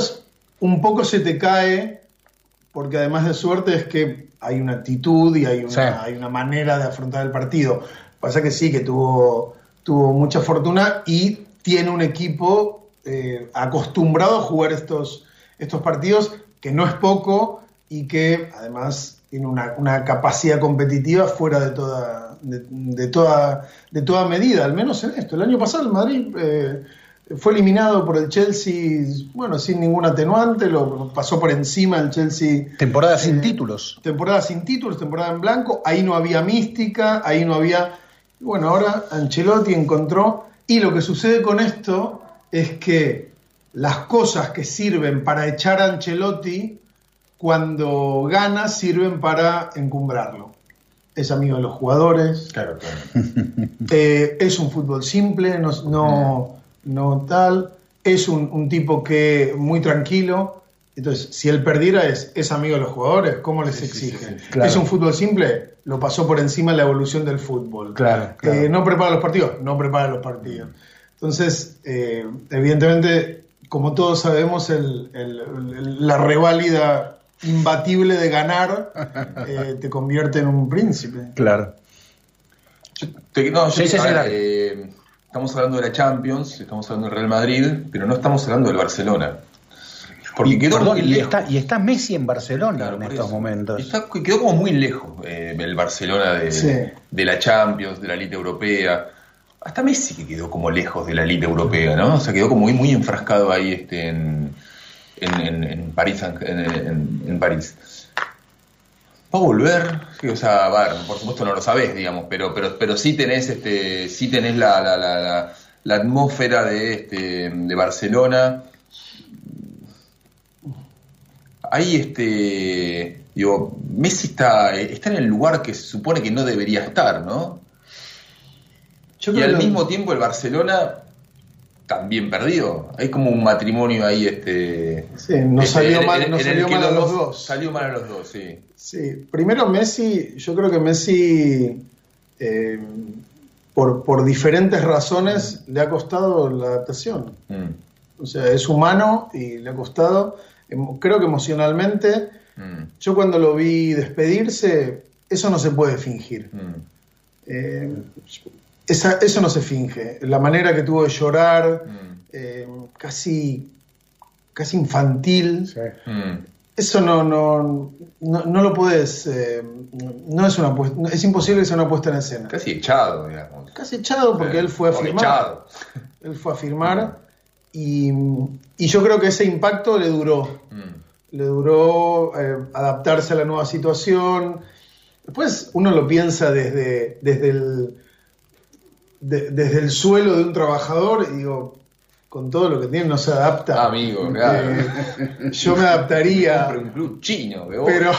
un poco se te cae, porque además de suerte es que hay una actitud y hay una, Sí. hay una manera de afrontar el partido. Pasa que sí, que tuvo, tuvo mucha fortuna y tiene un equipo eh, acostumbrado a jugar estos, estos partidos, que no es poco y que además tiene una, una capacidad competitiva fuera de toda, de, de toda, de toda medida, al menos en esto. El año pasado el Madrid eh, fue eliminado por el Chelsea, bueno, sin ningún atenuante, lo pasó por encima el Chelsea Temporada sin títulos. temporada sin títulos, temporada en blanco, ahí no había mística, ahí no había... Bueno, ahora Ancelotti encontró, y lo que sucede con esto es que las cosas que sirven para echar a Ancelotti, cuando gana, sirven para encumbrarlo. Es amigo de los jugadores, Claro, claro. <laughs> eh, es un fútbol simple, no, no, no tal, es un, un tipo que muy tranquilo. Entonces, si él perdiera, es, es amigo de los jugadores, ¿cómo les exige? Claro. Es un fútbol simple, lo pasó por encima de la evolución del fútbol. Claro, claro. Eh, no prepara los partidos, no prepara los partidos. Entonces, eh, evidentemente, como todos sabemos, el- el- el- la reválida imbatible de ganar <laughs> eh, te convierte en un príncipe. Claro. Yo te- no, yo Sí, te- sí, a sí, ver, dale. eh, estamos hablando de la Champions, estamos hablando del Real Madrid, pero no estamos hablando del Barcelona. Porque Y, quedó perdón, muy y lejos. está, y está Messi en Barcelona Claro, en estos eso. momentos. Está- quedó como muy lejos eh, el Barcelona de, Sí. de la Champions, de la Liga Europea. Hasta Messi que quedó como lejos de la Liga Europea, ¿no? O sea, quedó como muy, muy enfrascado ahí este, en, en, en- en París. En, en- en París. ¿Va a volver? Sí, o sea, por supuesto no lo sabés, digamos, pero, pero, pero sí tenés, este, sí tenés la, la, la, la- la atmósfera de, este, de Barcelona. Ahí, este, digo, Messi está, está en el lugar que se supone que no debería estar, ¿no? Yo Y al mismo tiempo el Barcelona también perdido. Hay como un matrimonio ahí, este. Sí, no este, salió en- mal, en- no en salió mal a los dos. Salió mal a los dos, sí. Sí, primero Messi, yo creo que Messi, eh, por, por diferentes razones, le ha costado la adaptación. Mm, O sea, es humano y le ha costado. Creo que emocionalmente, mm, yo cuando lo vi despedirse, eso no se puede fingir. mm. Eh, esa- eso no se finge. La manera que tuvo de llorar, Mm, eh, casi, casi infantil. Sí. mm. Eso no, no, no, no lo puedes. eh, no es una puesta, es imposible que sea una puesta en escena. Casi echado, digamos. Casi echado porque él fue a firmar. echado. Él fue a firmar y, y yo creo que ese impacto le duró. Mm, Le duró eh, adaptarse a la nueva situación. Después uno lo piensa desde, desde, el, de- desde el suelo de un trabajador y digo, con todo lo que tiene no se adapta. Ah, amigo, claro. Eh, <laughs> yo me adaptaría. Un club chino, pero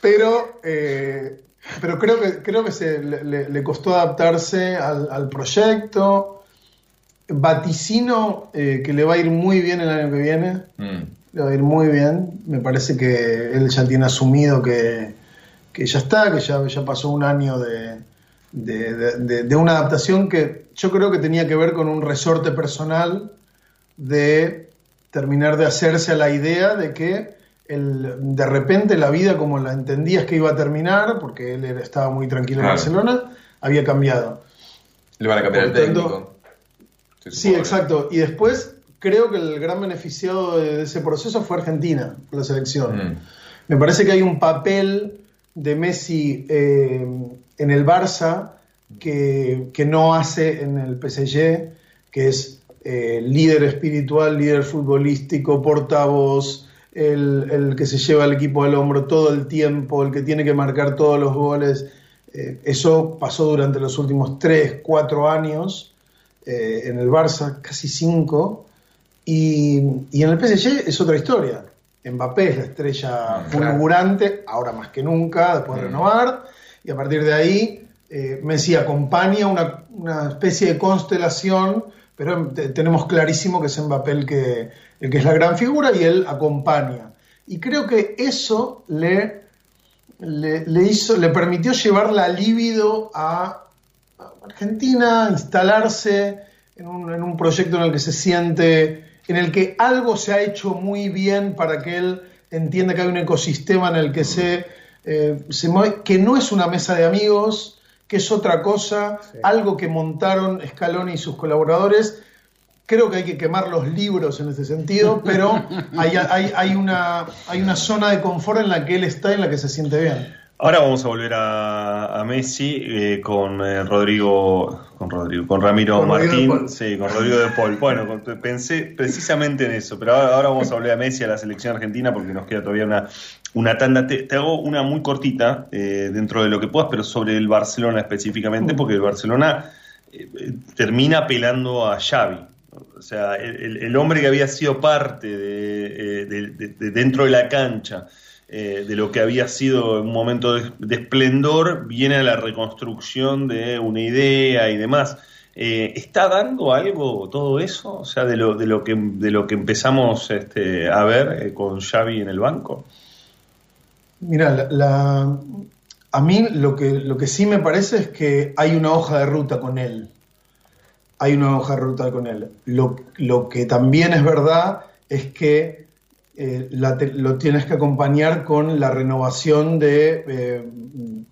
pero eh, pero creo que creo que se le, le- le costó adaptarse al, al proyecto vaticino eh, que le va a ir muy bien el año que viene Mm, le va a ir muy bien me parece que él ya tiene asumido que, que ya está que ya, ya pasó un año de, de, de- una adaptación que yo creo que tenía que ver con un resorte personal de terminar de hacerse a la idea de que el, de repente la vida como la entendías que iba a terminar, porque él estaba muy tranquilo en. Barcelona, había cambiado. Le van a cambiar el tanto- técnico. Se Sí, exacto. Y después creo que el gran beneficiado de, ese proceso fue Argentina, la selección. Mm, Me parece que hay un papel de Messi eh, en el Barça que, que no hace en el PSG, que es eh, líder espiritual, líder futbolístico, portavoz, el, el que se lleva al equipo al hombro todo el tiempo, el que tiene que marcar todos los goles. Eh, eso pasó durante los últimos 3, 4 años eh, en el Barça, casi 5. Y, y en el PSG es otra historia. Mbappé es la estrella fulgurante, ahora más que nunca, después de Mm. renovar. Y a partir de ahí, eh, Messi acompaña una, una especie de constelación, pero te- tenemos clarísimo que es Mbappé el que, el que es la gran figura y él acompaña. Y creo que eso le, le, le hizo, le permitió llevar la libido a Argentina, instalarse en un, en un proyecto en el que se siente, en el que algo se ha hecho muy bien para que él entienda que hay un ecosistema en el que se, eh, se mueve, que no es una mesa de amigos, que es otra cosa, algo que montaron Scaloni y sus colaboradores. Creo que hay que quemar los libros en ese sentido, <laughs> pero hay, hay, hay una, hay una zona de confort en la que él está y en la que se siente bien. Ahora vamos a volver a, a Messi eh, con eh, Rodrigo, con Rodrigo, con Ramiro Con Martín, sí, con Rodrigo de Paul. Bueno, con- pensé precisamente en eso, pero ahora, ahora vamos a volver a Messi a la selección argentina porque nos queda todavía una, una tanda. Te, te hago una muy cortita eh, dentro de lo que puedas, pero sobre el Barcelona específicamente, porque el Barcelona eh, termina apelando a Xavi. O sea, el, el- hombre que había sido parte de, eh, de- de- de dentro de la cancha, eh, de lo que había sido un momento de, esplendor, viene a la reconstrucción de una idea y demás. Eh, ¿Está dando algo todo eso? O sea, de lo, de lo, que, de lo que empezamos este, a ver eh, con Xavi en el banco. Mira, la- a mí lo que, lo que sí me parece es que hay una hoja de ruta con él. Hay una hoja de ruta con él. Lo, lo que también es verdad es que eh, la te- lo tienes que acompañar con la renovación de, eh,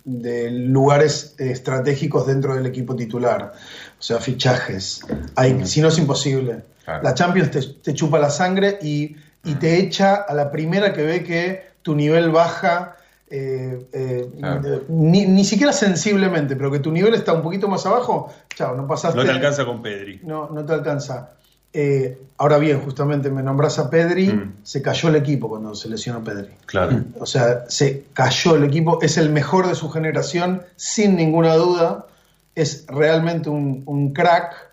de lugares estratégicos dentro del equipo titular. O sea, fichajes. Hay, si no es imposible. Claro. La Champions te, te chupa la sangre y, y te echa a la primera que ve que tu nivel baja, Claro. eh, ni, ni siquiera sensiblemente, pero que tu nivel está un poquito más abajo, chao, no pasaste. No te alcanza con Pedri. No, no te alcanza. Eh, ahora bien, justamente me nombras a Pedri, Mm. se cayó el equipo cuando se lesionó Pedri. Claro. O sea, se cayó el equipo, es el mejor de su generación, sin ninguna duda, es realmente un, un crack.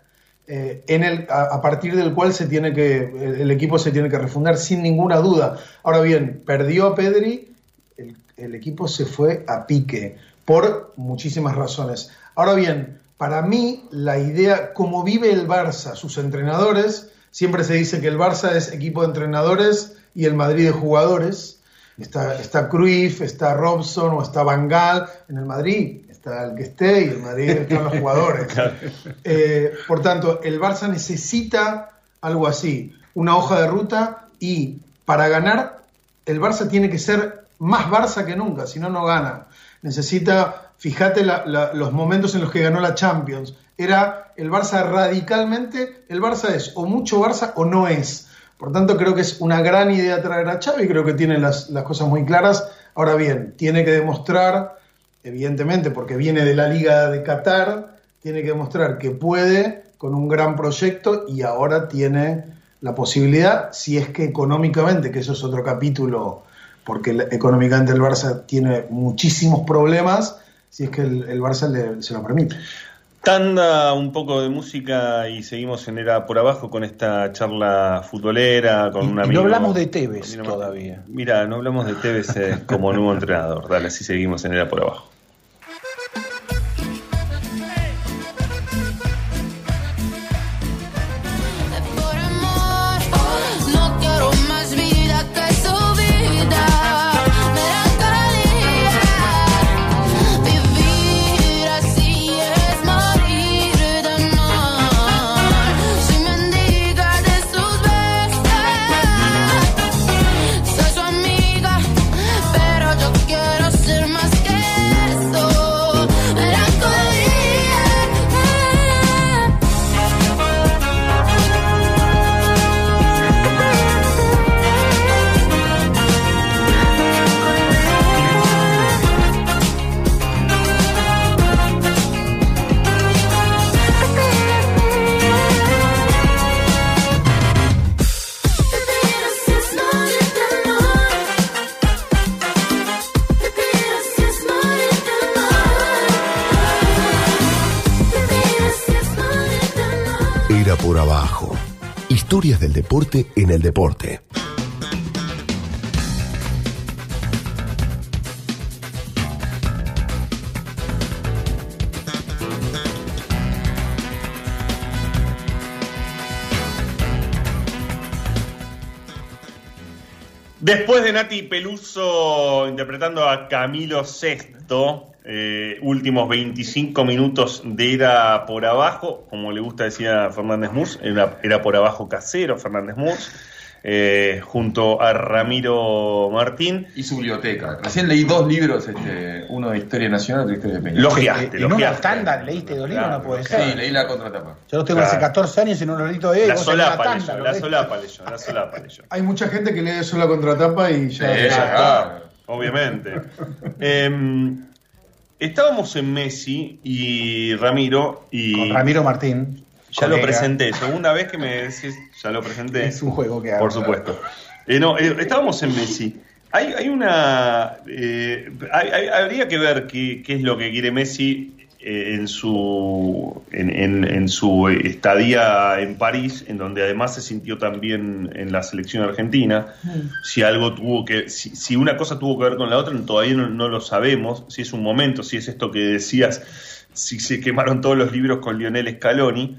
eh, en el, a, a partir del cual se tiene que, el, el equipo se tiene que refundar sin ninguna duda. Ahora bien, perdió a Pedri, el, el equipo se fue a pique por muchísimas razones. Ahora bien, para mí la idea, como vive el Barça, sus entrenadores, siempre se dice que el Barça es equipo de entrenadores y el Madrid de jugadores. Está, está Cruyff, está Robson o está Van Gaal. En el Madrid está el que esté y en el Madrid están los jugadores. <laughs> Eh, por tanto, el Barça necesita algo así, una hoja de ruta y para ganar el Barça tiene que ser más Barça que nunca, si no, no gana. Necesita, fíjate la- la- los momentos en los que ganó la Champions. Era el Barça radicalmente, el Barça es o mucho Barça o no es. Por tanto, creo que es una gran idea traer a Xavi, creo que tiene las, las cosas muy claras. Ahora bien, tiene que demostrar, evidentemente, porque viene de la Liga de Qatar, tiene que demostrar que puede con un gran proyecto y ahora tiene la posibilidad, si es que económicamente, que eso es otro capítulo, porque económicamente el Barça tiene muchísimos problemas, si es que el, el Barça le- se lo permite. Tanda un poco de música y seguimos en Era por Abajo con esta charla futbolera, con Y- un y amigo. no hablamos de Tevez todavía. Mira, no hablamos de Tevez como nuevo entrenador. Dale, así seguimos en Era por Abajo. Del deporte en el deporte. Después de Nati Peluso interpretando a Camilo VI, eh, últimos 25 minutos de Era por Abajo, como le gusta decir a Fernández Murs, era, era por abajo casero Fernández Murs, eh, junto a Ramiro Martín. Y su biblioteca. Recién leí dos libros, este, uno de Historia Nacional y otro de Historia de Peña. Logiaste, En una logiaste. tanda leíste dos libros, no puede ser. Sí, leí la contratapa. Yo los tengo Claro. hace 14 años y no los leí todavía. La en solapa leyó, la solapa leyó, la solapa leyó. Hay mucha gente que lee eso la contratapa y ya. Sí, ya está. Obviamente. Em, estábamos en Messi y Ramiro y Con Ramiro Martín. ya lo presenté. Segunda vez que me decís, ya lo presenté. Es un juego que hago. Por supuesto. Eh, no, eh, estábamos en Messi. Hay, hay una. eh, hay- hay- habría que ver qué, qué es lo que quiere Messi en su en, en- en su estadía en París, en donde además se sintió también en la selección argentina. Si algo tuvo que. Si, si una cosa tuvo que ver con la otra, todavía no, no lo sabemos. Si es un momento, si es esto que decías, si se quemaron todos los libros con Lionel Scaloni.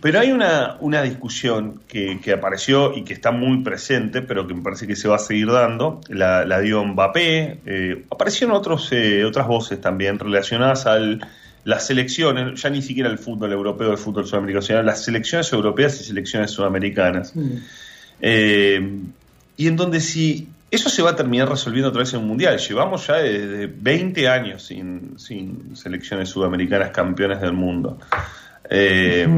Pero hay una, una discusión que, que apareció y que está muy presente, pero que me parece que se va a seguir dando. La, la dio Mbappé. eh, aparecieron otros, eh, otras voces también relacionadas a las selecciones, ya ni siquiera el fútbol europeo, el fútbol sudamericano, sino las selecciones europeas y selecciones sudamericanas. Eh, y en donde si eso se va a terminar resolviendo otra vez en un mundial. Llevamos ya desde 20 años sin, sin selecciones sudamericanas campeones del mundo. Eh,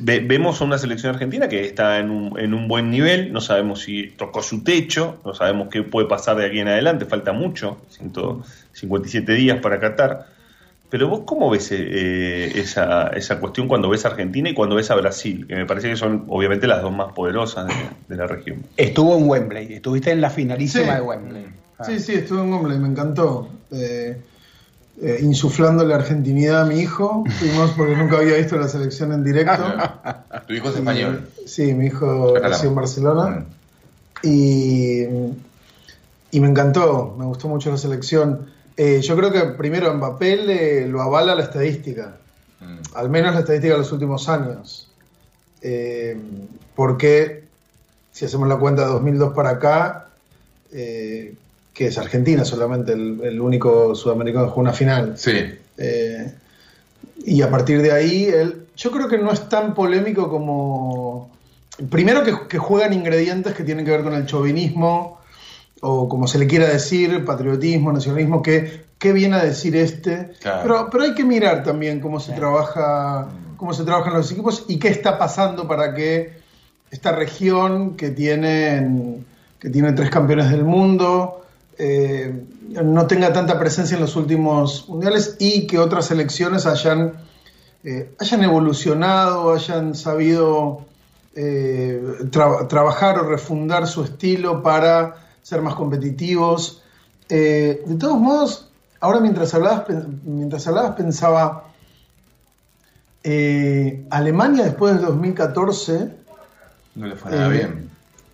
ve- vemos a una selección argentina que está en un, en un buen nivel, no sabemos si tocó su techo, no sabemos qué puede pasar de aquí en adelante, falta mucho, 157 días para Qatar. Pero vos cómo ves eh, esa, esa cuestión cuando ves a Argentina y cuando ves a Brasil, que me parece que son obviamente las dos más poderosas de, de la región. Estuvo en Wembley. Estuviste en la finalísima Sí. de Wembley. Ah. Sí, sí, estuve en Wembley, me encantó. Eh, eh, insuflándole argentinidad a mi hijo. Fuimos porque nunca había visto la selección en directo. Tu hijo es español. Sí, mi hijo nació en Barcelona. Mm. Y, y me encantó, me gustó mucho la selección. Eh, yo creo que primero Mbappé le- lo avala la estadística, Mm. al menos la estadística de los últimos años. Eh, porque si hacemos la cuenta de 2002 para acá, eh, que es Argentina solamente el, el único sudamericano que jugó una final. Sí. Eh, y a partir de ahí, él, yo creo que no es tan polémico como... Primero que, que juegan ingredientes que tienen que ver con el chauvinismo, o como se le quiera decir, patriotismo, nacionalismo, que qué viene a decir este. Claro. Pero, pero hay que mirar también cómo se trabaja, cómo se trabajan los equipos y qué está pasando para que esta región que tiene, que tiene tres campeones del mundo eh, no tenga tanta presencia en los últimos mundiales y que otras selecciones hayan, eh, hayan evolucionado, hayan sabido eh, tra- trabajar o refundar su estilo para ser más competitivos. Eh, de todos modos, ahora mientras hablabas, mientras hablabas pensaba, eh, Alemania después del 2014 No le fue nada Eh,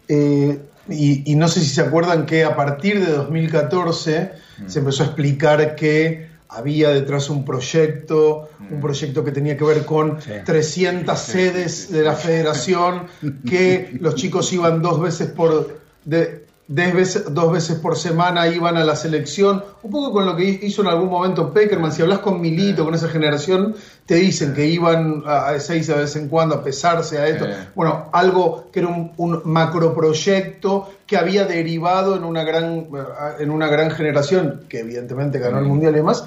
bien. y, y no sé si se acuerdan que a partir de 2014 se empezó a explicar que había detrás un proyecto, un proyecto que tenía que ver con 300 sedes de la federación, que los chicos iban dos veces por... De, veces- dos veces por semana iban a la selección, un poco con lo que hizo en algún momento Peckerman, si hablas con Milito, con esa generación, te dicen que iban a, seis a vez en cuando a pesarse a esto. Bueno, algo que era un, un macroproyecto que había derivado en una gran en una gran generación que evidentemente ganó el mundial y demás.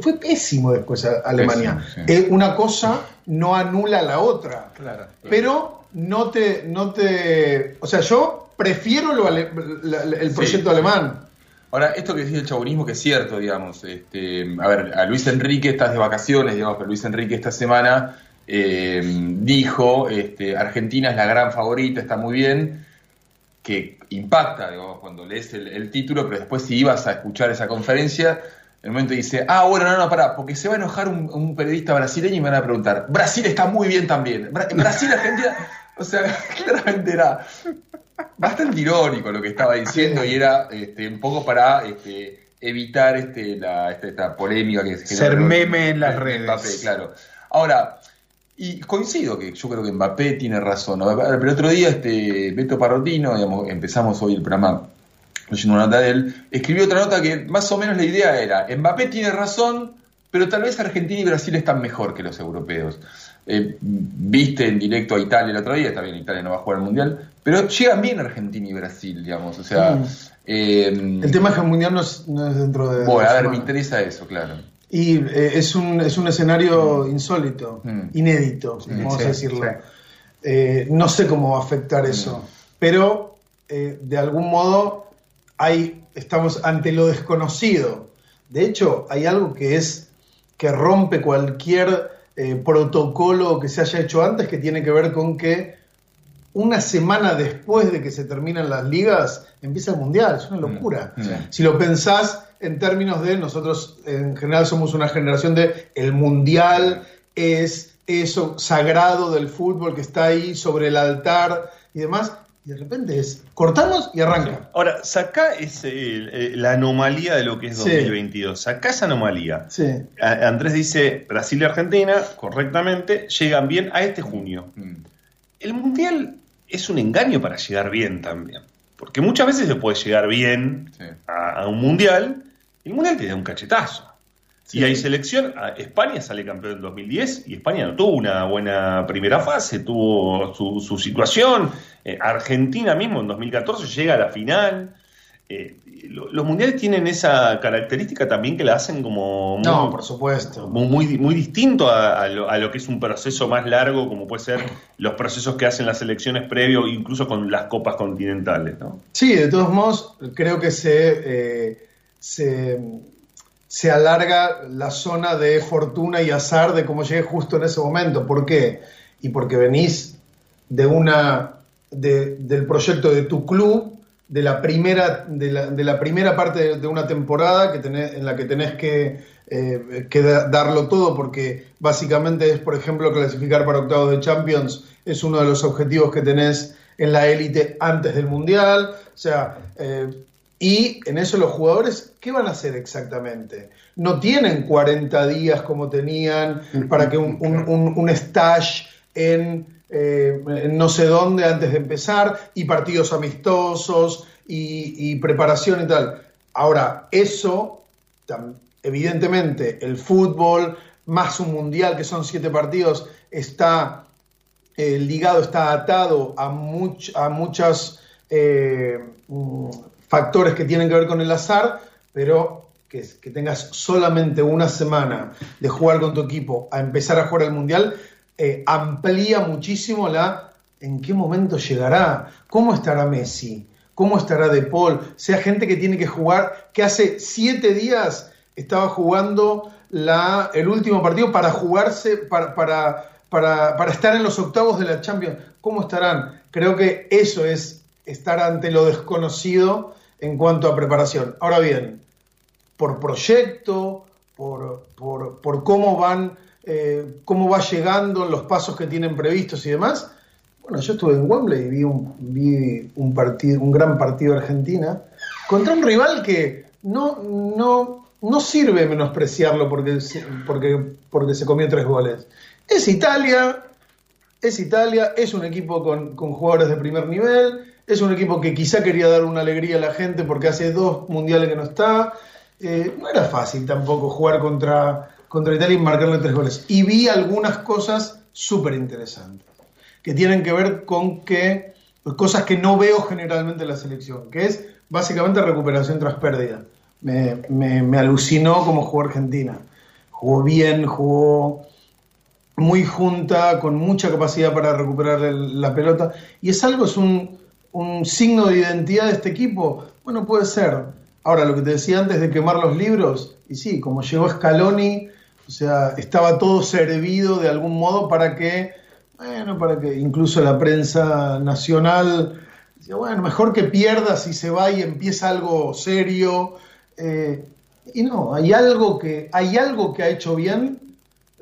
Fue pésimo después a- Alemania. Pésimo, sí. Eh, una cosa no anula la otra. Claro. Pero no te, no te. O sea, yo prefiero lo ale- la- la- el Sí. proyecto alemán. Ahora, esto que decía el chabonismo, que es cierto, digamos, este, a ver, a Luis Enrique estás de vacaciones, digamos, pero Luis Enrique esta semana eh, dijo, este, Argentina es la gran favorita, está muy bien, que impacta, digamos, cuando lees el, el título, pero después si ibas a escuchar esa conferencia, en el momento dice, ah, bueno, no, no, pará, porque se va a enojar un, un periodista brasileño y me van a preguntar, Brasil está muy bien también, Bra- Brasil, Argentina, <laughs> o sea, <laughs> claramente era bastante irónico lo que estaba diciendo y era este, un poco para este, evitar este, la, este- esta polémica que se Ser generó meme en las de redes. Mbappé, claro. Ahora, y coincido que yo creo que Mbappé tiene razón. ¿no? Pero el otro día, este, Beto Parrotino, digamos, empezamos hoy el programa leyendo una nota de él, escribió otra nota que más o menos la idea era, Mbappé tiene razón, pero tal vez Argentina y Brasil están mejor que los europeos. Eh, viste en directo a Italia el otro día, está bien, Italia no va a jugar el Mundial, pero llegan bien Argentina y Brasil, digamos, o sea... Mm. eh, El tema es que el mundial no es, no es dentro de. bueno, de a ver, me interesa eso, claro. Y eh, es, un, es un escenario insólito, Mm. inédito, vamos sí, a decirlo. sí. Eh, no sé cómo va a afectar eso, pero eh, de algún modo hay, estamos ante lo desconocido. De hecho, hay algo que es que rompe cualquier eh, protocolo que se haya hecho antes, que tiene que ver con que una semana después de que se terminan las ligas, empieza el mundial. Es una locura. Mm. Si lo pensás en términos de nosotros, en general somos una generación de el mundial es eso sagrado del fútbol que está ahí sobre el altar y demás. Y de repente es cortamos y arranca. Ahora, sacá ese, eh, la anomalía de lo que es Sí. 2022. Sacá esa anomalía. Sí. A- Andrés dice, Brasil y Argentina, correctamente, llegan bien a este junio. Mm. El Mundial es un engaño para llegar bien también. Porque muchas veces se puede llegar bien Sí. a, a un Mundial y el Mundial te da un cachetazo. Sí. Y hay selección, España sale campeón en 2010 y España no tuvo una buena primera fase, tuvo su, su situación. Eh, Argentina mismo en 2014 llega a la final. Eh, lo- los mundiales tienen esa característica también que la hacen como muy, No, por supuesto. muy, muy, muy distinto a, a lo, a lo que es un proceso más largo, como puede ser los procesos que hacen las selecciones previo, incluso con las copas continentales. ¿no? Sí, de todos modos, creo que se, eh, se, se alarga la zona de fortuna y azar de cómo llegue justo en ese momento. ¿Por qué? Y porque venís de una de- del proyecto de tu club de la primera, de la, primera parte de, una temporada que en la que tenés que, eh, darlo todo, porque básicamente es, por ejemplo, clasificar para octavos de Champions, es uno de los objetivos que tenés en la élite antes del Mundial. O sea, eh, y en eso los jugadores, ¿qué van a hacer exactamente? No tienen 40 días como tenían para que un, un, un- un stage en, eh, en no sé dónde antes de empezar y partidos amistosos y, y preparación y tal. Ahora, eso, evidentemente, el fútbol más un mundial que son siete partidos está eh, ligado, está atado a, much- a muchos factores que tienen que ver con el azar, pero que, que tengas solamente una semana de jugar con tu equipo a empezar a jugar al mundial, eh, amplía muchísimo la en qué momento llegará, cómo estará Messi, cómo estará De Paul, sea gente que tiene que jugar, que hace siete días estaba jugando la, el último partido para jugarse, para, para, para estar en los octavos de la Champions. ¿Cómo estarán? Creo que eso es estar ante lo desconocido en cuanto a preparación. Ahora bien, por proyecto, por, por, por cómo van, eh, cómo va llegando, los pasos que tienen previstos y demás. Bueno, yo estuve en Wembley y vi un, vi un partido, un gran partido de Argentina contra un rival que no, no, no sirve menospreciarlo porque, porque, porque se comió tres goles. Es Italia, es Italia, es un equipo con, con jugadores de primer nivel, es un equipo que quizá quería dar una alegría a la gente porque hace dos mundiales que no está. Eh, no era fácil tampoco jugar contra, contra Italia y marcarle tres goles. Y vi algunas cosas súper interesantes, que tienen que ver con que, pues, cosas que no veo generalmente en la selección, que es básicamente recuperación tras pérdida. Me, me- me alucinó cómo jugó Argentina. Jugó bien, jugó muy junta, con mucha capacidad para recuperar la pelota. Y es algo, es un, un signo de identidad de este equipo. Bueno, puede ser. Ahora, lo que te decía antes de quemar los libros, y sí, como llegó Scaloni, o sea, estaba todo servido de algún modo para que, bueno, para que incluso la prensa nacional, decía, bueno, mejor que pierda si se va y empieza algo serio. Eh, y no, hay algo que, hay algo que ha hecho bien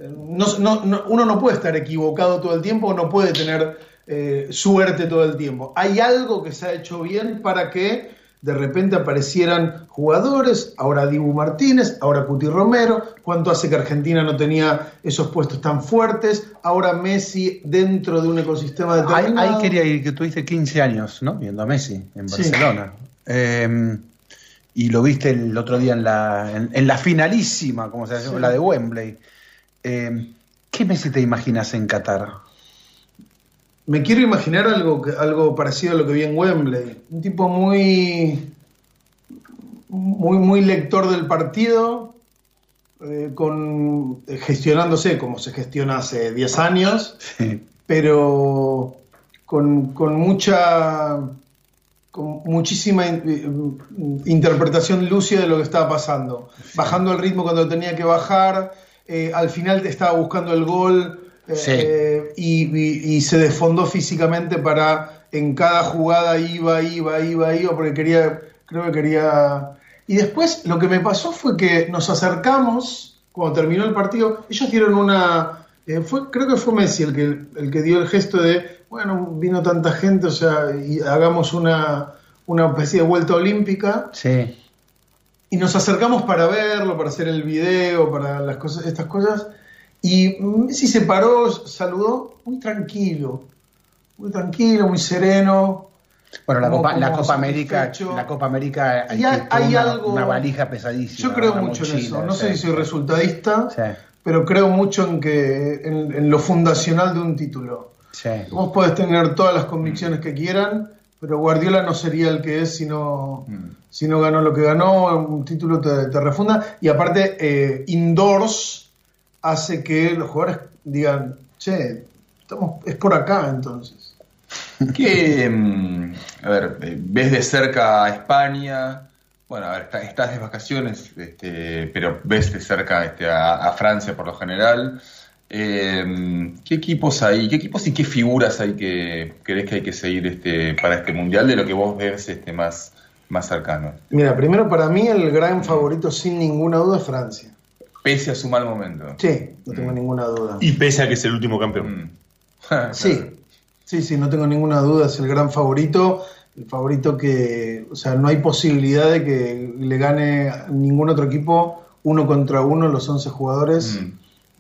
no- uno no puede estar equivocado todo el tiempo, no puede tener eh, suerte todo el tiempo. Hay algo que se ha hecho bien para que de repente aparecieran jugadores, ahora Dibu Martínez, ahora Cuti Romero, cuánto hace que Argentina no tenía esos puestos tan fuertes, ahora Messi dentro de un ecosistema Ahí, determinado. ahí quería ir, que tuviste 15 años, ¿no? Viendo a Messi en Sí. Barcelona. Eh, y lo viste el otro día en la, en, en la finalísima, como se llama, Sí. la de Wembley. Eh, ¿Qué Messi te imaginas en Qatar? Me quiero imaginar algo, algo parecido a lo que vi en Wembley. Un tipo muy, muy, muy lector del partido, eh, con, eh, gestionándose como se gestiona hace 10 años, pero con, con mucha con muchísima in- eh, interpretación lúcida de lo que estaba pasando, bajando el ritmo cuando tenía que bajar, eh, al final estaba buscando el gol Sí. eh, y, y- y se desfondó físicamente para en cada jugada iba, iba, iba, iba, porque quería, creo que quería... Y después lo que me pasó fue que nos acercamos, cuando terminó el partido, ellos dieron una... eh, fue, creo que fue Messi el que, el que dio el gesto de, bueno, vino tanta gente, o sea, y hagamos una, una especie de vuelta olímpica. Sí. Y nos acercamos para verlo, para hacer el video, para las cosas, estas cosas. Y Messi se paró, saludó muy tranquilo, muy tranquilo, muy sereno. Bueno, la Copa, la Copa América, la Copa América hay, una, algo- una valija pesadísima. Yo creo mucho en eso. No sí. sé si soy resultadista, Sí, pero creo mucho en que en, en lo fundacional de un título. sí. Vos podés tener todas las convicciones que quieran, pero Guardiola no sería el que es si no, si no ganó lo que ganó. Un título te, te refunda. Y aparte, eh, indoors hace que los jugadores digan, che, estamos, es por acá entonces. ¿Qué, mm, a ver, eh, ves de cerca a España? Bueno, a ver, está- estás de vacaciones, este, pero ves de cerca este, a, a Francia por lo general. Eh, ¿Qué equipos hay? ¿Qué equipos y qué figuras hay que crees que hay que seguir este, para este mundial de lo que vos ves este, más, más cercano? Mira, primero para mí el gran favorito sin ninguna duda es Francia. Pese a su mal momento. Sí, no tengo ninguna duda. Y pese a que es el último campeón. Mm. <laughs> Sí, sí, sí, no tengo ninguna duda, es el gran favorito. El favorito que, o sea, no hay posibilidad de que le gane a ningún otro equipo uno contra uno, los 11 jugadores. Mm.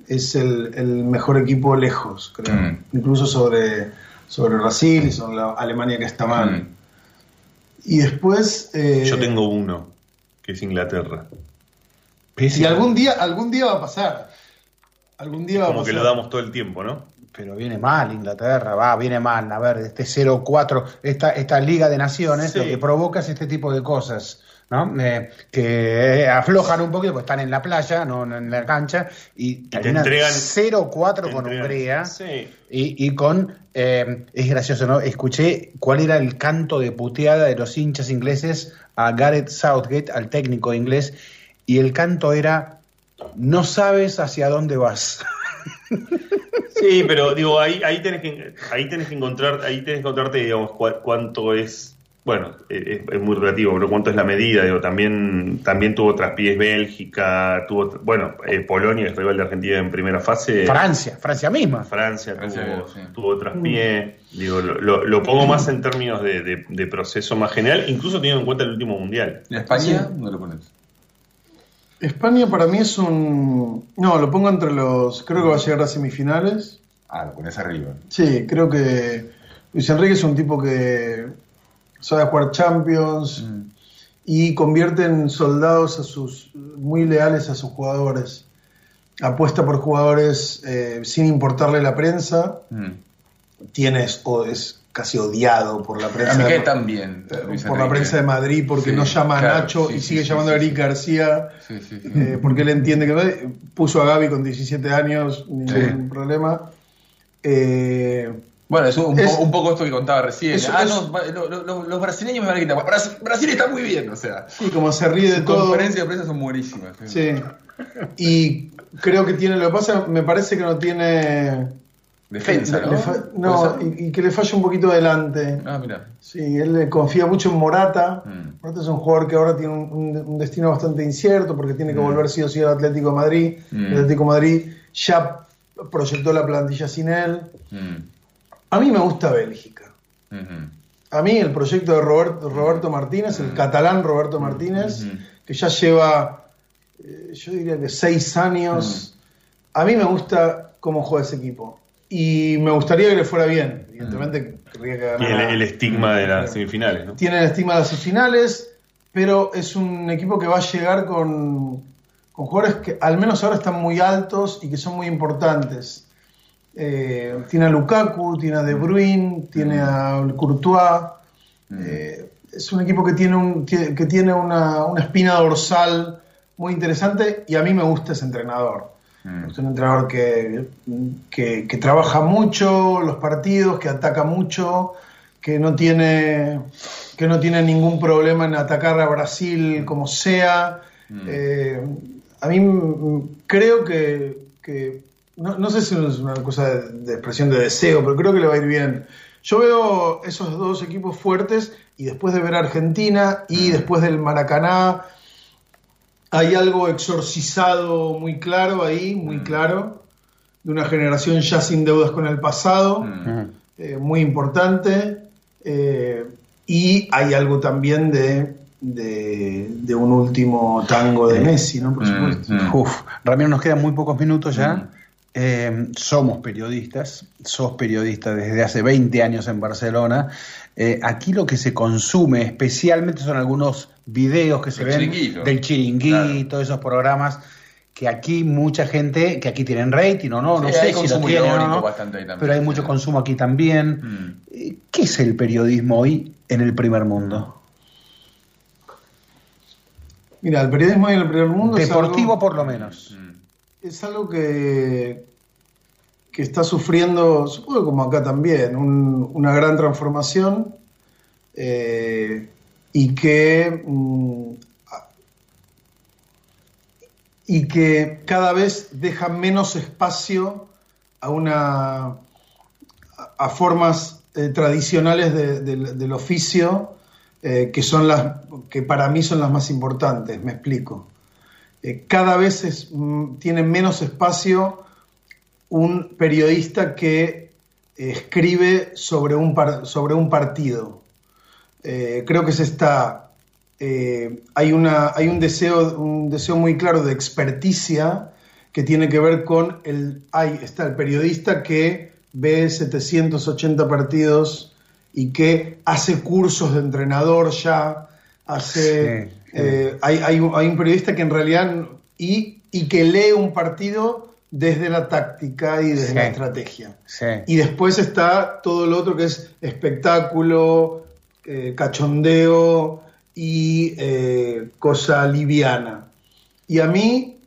Es el, el mejor equipo lejos, creo. Mm. Incluso sobre, sobre Brasil y sobre la Alemania que está mal. Mm. Y después... eh, Yo tengo uno, que es Inglaterra. Y algún día, algún día va a pasar. Algún día va a Como pasar. que lo damos todo el tiempo, ¿no? Pero viene mal Inglaterra, va, viene mal. A ver, este 0-4, esta, esta Liga de Naciones, Sí. lo que provoca es este tipo de cosas, ¿no? Eh, que aflojan un poquito, porque están en la playa, no en la cancha, y, terminan entregan- 0-4 te con Hungría. Sí. Y, y con, eh, es gracioso, ¿no? Escuché cuál era el canto de puteada de los hinchas ingleses a Gareth Southgate, al técnico inglés, y el canto era, no sabes hacia dónde vas. <laughs> Sí, pero digo, ahí, ahí tenés que ahí tenés que encontrar, ahí tenés que encontrarte, digamos, cua- cuánto es, bueno, eh, es, es muy relativo, pero cuánto es la medida, digo, también, también tuvo traspiés Bélgica, tuvo, bueno, eh, Polonia, el rival de Argentina en primera fase. Francia, Francia misma. Francia Francia, tuvo, sí. tuvo traspié, digo, lo, lo- lo pongo más en términos de, de- de proceso más general, incluso teniendo en cuenta el último mundial. ¿Y España? ¿Dónde lo pones? España para mí es un... No, lo pongo entre los... Creo que va a llegar a semifinales. Ah, lo pones arriba. Sí, creo que Luis Enrique es un tipo que sabe jugar Champions y convierte en soldados a sus muy leales a sus jugadores. Apuesta por jugadores eh, sin importarle la prensa. Mm. Tienes o es casi odiado por la prensa. de- bien. Luis por la prensa de Madrid porque Sí, no llama a claro, Nacho sí, y sigue sí, llamando a Eric. García Sí, sí, sí. eh, porque él entiende que no- puso a Gaby con 17 años, ningún problema. Eh, Bueno, es un, Es- po- un poco esto que contaba recién. Eso- ah, eso- no, va- lo- lo- lo- los brasileños me van a quitar. Brasil, Brasil está muy bien, o sea. y como se ríe de todo. conferencias de prensa son buenísimas. Sí. Y creo que tiene, lo que pasa, me parece que no tiene. Defensa, ¿no? no, y, y que le falla un poquito adelante. Ah, mira. Sí, él le confía mucho en Morata. Mm. Morata es un jugador que ahora tiene un, destino bastante incierto porque tiene que Mm. volver sí o sí al Atlético de Madrid. Mm. El Atlético de Madrid ya proyectó la plantilla sin él. Mm, A mí me gusta Bélgica. A mí el proyecto de Roberto, Roberto Martínez, el catalán Roberto Martínez, que ya lleva, eh, yo diría que seis años, a mí me gusta cómo juega ese equipo. Y me gustaría que le fuera bien. Evidentemente, querría que Y el, ganara. el estigma de las semifinales, ¿no? Tiene el estigma de las finales, pero es un equipo que va a llegar con, con jugadores que al menos ahora están muy altos y que son muy importantes. Eh, tiene a Lukaku, tiene a De Bruyne, tiene a Courtois. Eh, es un equipo que tiene, un, que que tiene una, una espina dorsal muy interesante y a mí me gusta ese entrenador. Mm. Es un entrenador que, que, que trabaja mucho los partidos, que ataca mucho, que no tiene, que no tiene ningún problema en atacar a Brasil como sea. Eh, a mí mm, creo que, que- no, no sé si es una cosa de, de expresión de deseo, pero creo que le va a ir bien. Yo veo esos dos equipos fuertes y después de ver a Argentina y después del Maracaná, hay algo exorcizado muy claro ahí, muy claro, de una generación ya sin deudas con el pasado, Mm. eh, muy importante, eh, y hay algo también de, de, de un último tango de Messi, ¿no? Por supuesto. Mm. Uf, Ramiro, nos quedan muy pocos minutos ya. Eh, somos periodistas, sos periodista desde hace 20 años en Barcelona. Eh, aquí lo que se consume especialmente son algunos videos que se El ven chiringuito. del chiringuito, esos programas que aquí mucha gente, que aquí tienen rating o no, no sé si lo tienen o no, bastante ahí también, pero hay sí. mucho consumo aquí también. Mm. Eh, ¿Qué es el periodismo hoy en el primer mundo? Mira, el periodismo en el primer mundo es Deportivo algo- por lo menos. Mm. Es algo que, que está sufriendo, supongo como acá también, un- una gran transformación eh, y que mm, y que cada vez deja menos espacio a una a- formas eh, tradicionales de- del- del oficio eh, que son las que para mí son las más importantes. Me explico. Eh, cada vez es, mm, tiene menos espacio un periodista que escribe sobre un, sobre un partido. Eh, creo que se está. eh, hay, una, hay un, deseo, un deseo muy claro de experticia que tiene que ver con el. Hay, está el periodista que ve 780 partidos y que hace cursos de entrenador ya, hace. Eh, hay, hay un- hay un periodista que en realidad. Y, y que lee un partido desde la táctica y desde Sí. la estrategia. Sí. Y después está todo lo otro que es espectáculo, eh, cachondeo y eh, cosa liviana. Y a mí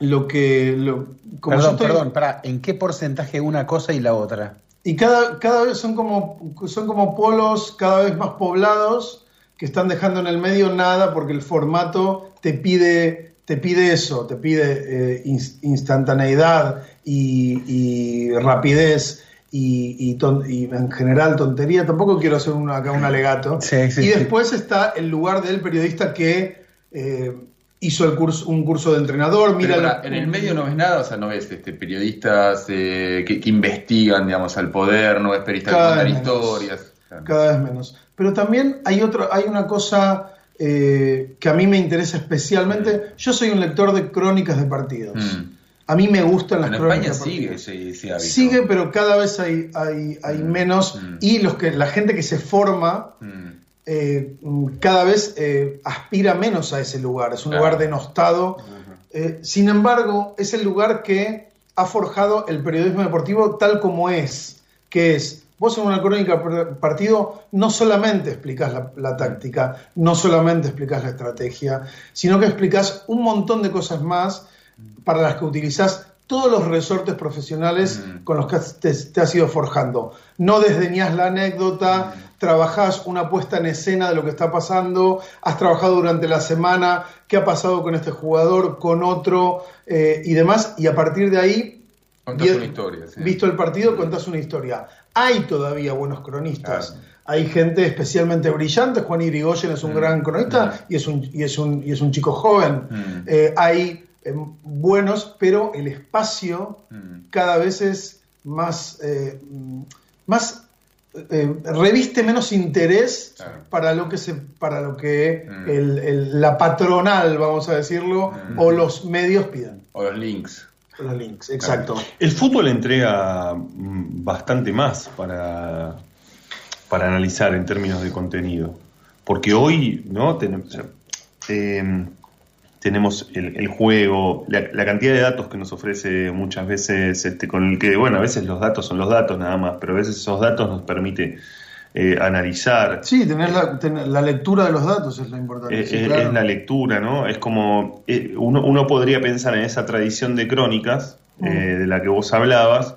lo que... Lo, como Perdón, estoy- perdón, pará, ¿en qué porcentaje una cosa y la otra? Y cada, cada vez son como, son como polos cada vez más poblados que están dejando en el medio nada porque el formato te pide, te pide eso, te pide eh, ins- instantaneidad y, y rapidez y, y ton- y en general tontería. Tampoco quiero hacer una- acá un alegato. <laughs> Sí, sí, y sí. después está el lugar del periodista que eh, hizo el curso, un curso de entrenador. Mira en el medio no ves nada, o sea, no ves este, periodistas eh, que, que investigan, digamos, al poder, no ves periodistas que menos. historias. Claro. cada vez menos. Pero también hay otra, hay una cosa eh, que a mí me interesa especialmente. Yo soy un lector de crónicas de partidos. Mm. A mí me gustan las En crónicas España de sigue partidos. ese, ese hábito. Sigue, pero cada vez hay, hay, hay Mm. menos. Mm. Y los que, la gente que se forma eh, cada vez eh, aspira menos a ese lugar. Es un Claro. lugar denostado. Eh, sin embargo, es el lugar que ha forjado el periodismo deportivo tal como es, que es, vos en una crónica partido no solamente explicás la, la táctica, no solamente explicás la estrategia, sino que explicás un montón de cosas más para las que utilizás todos los resortes profesionales Mm. con los que te, te has ido forjando. No desdeñás la anécdota, trabajás una puesta en escena de lo que está pasando, has trabajado durante la semana, qué ha pasado con este jugador, con otro eh, y demás, y a partir de ahí, Contás una historia. sí. visto el partido, contás una historia. Hay todavía buenos cronistas. Claro. Hay gente especialmente brillante. Juan Irigoyen es un Mm. gran cronista Mm. y, es un, y, es un, y es un chico joven. Mm. Eh, hay eh, buenos, pero el espacio cada vez es más, eh, más eh, reviste menos interés Claro. para lo que se, para lo que Mm. el- el- la patronal, vamos a decirlo, Mm. o los medios piden. O los links. Los links, exacto. El fútbol entrega mm, bastante más para, para analizar en términos de contenido. Porque hoy, ¿no? Tenemos, eh, el juego, la, la cantidad de datos que nos ofrece muchas veces, este, con el que, bueno, a veces los datos son los datos nada más, pero a veces esos datos nos permite eh, analizar. Sí, tener la, tener la lectura de los datos es lo importante. Eh, sí, eh, claro. Es la lectura, ¿no? Es como eh, uno, uno podría pensar en esa tradición de crónicas eh, de la que vos hablabas,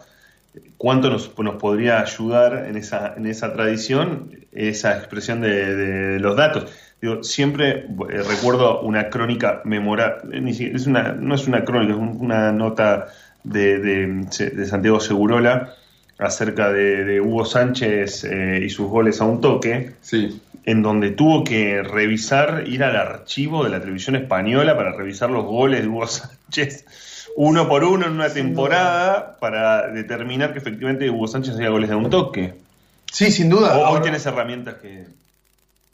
cuánto nos, nos podría ayudar en esa, en esa tradición esa expresión de, de los datos. Digo, siempre recuerdo una crónica memorable, es una, no es una crónica, es un- una nota de, de- de Santiago Segurola acerca de, de Hugo Sánchez eh, y sus goles a un toque Sí. en donde tuvo que revisar, ir al archivo de la televisión española para revisar los goles de Hugo <laughs> Sánchez uno por uno en una temporada para determinar que efectivamente Hugo Sánchez hacía goles de un toque. Sí, sin duda. O- hoy tienes herramientas que...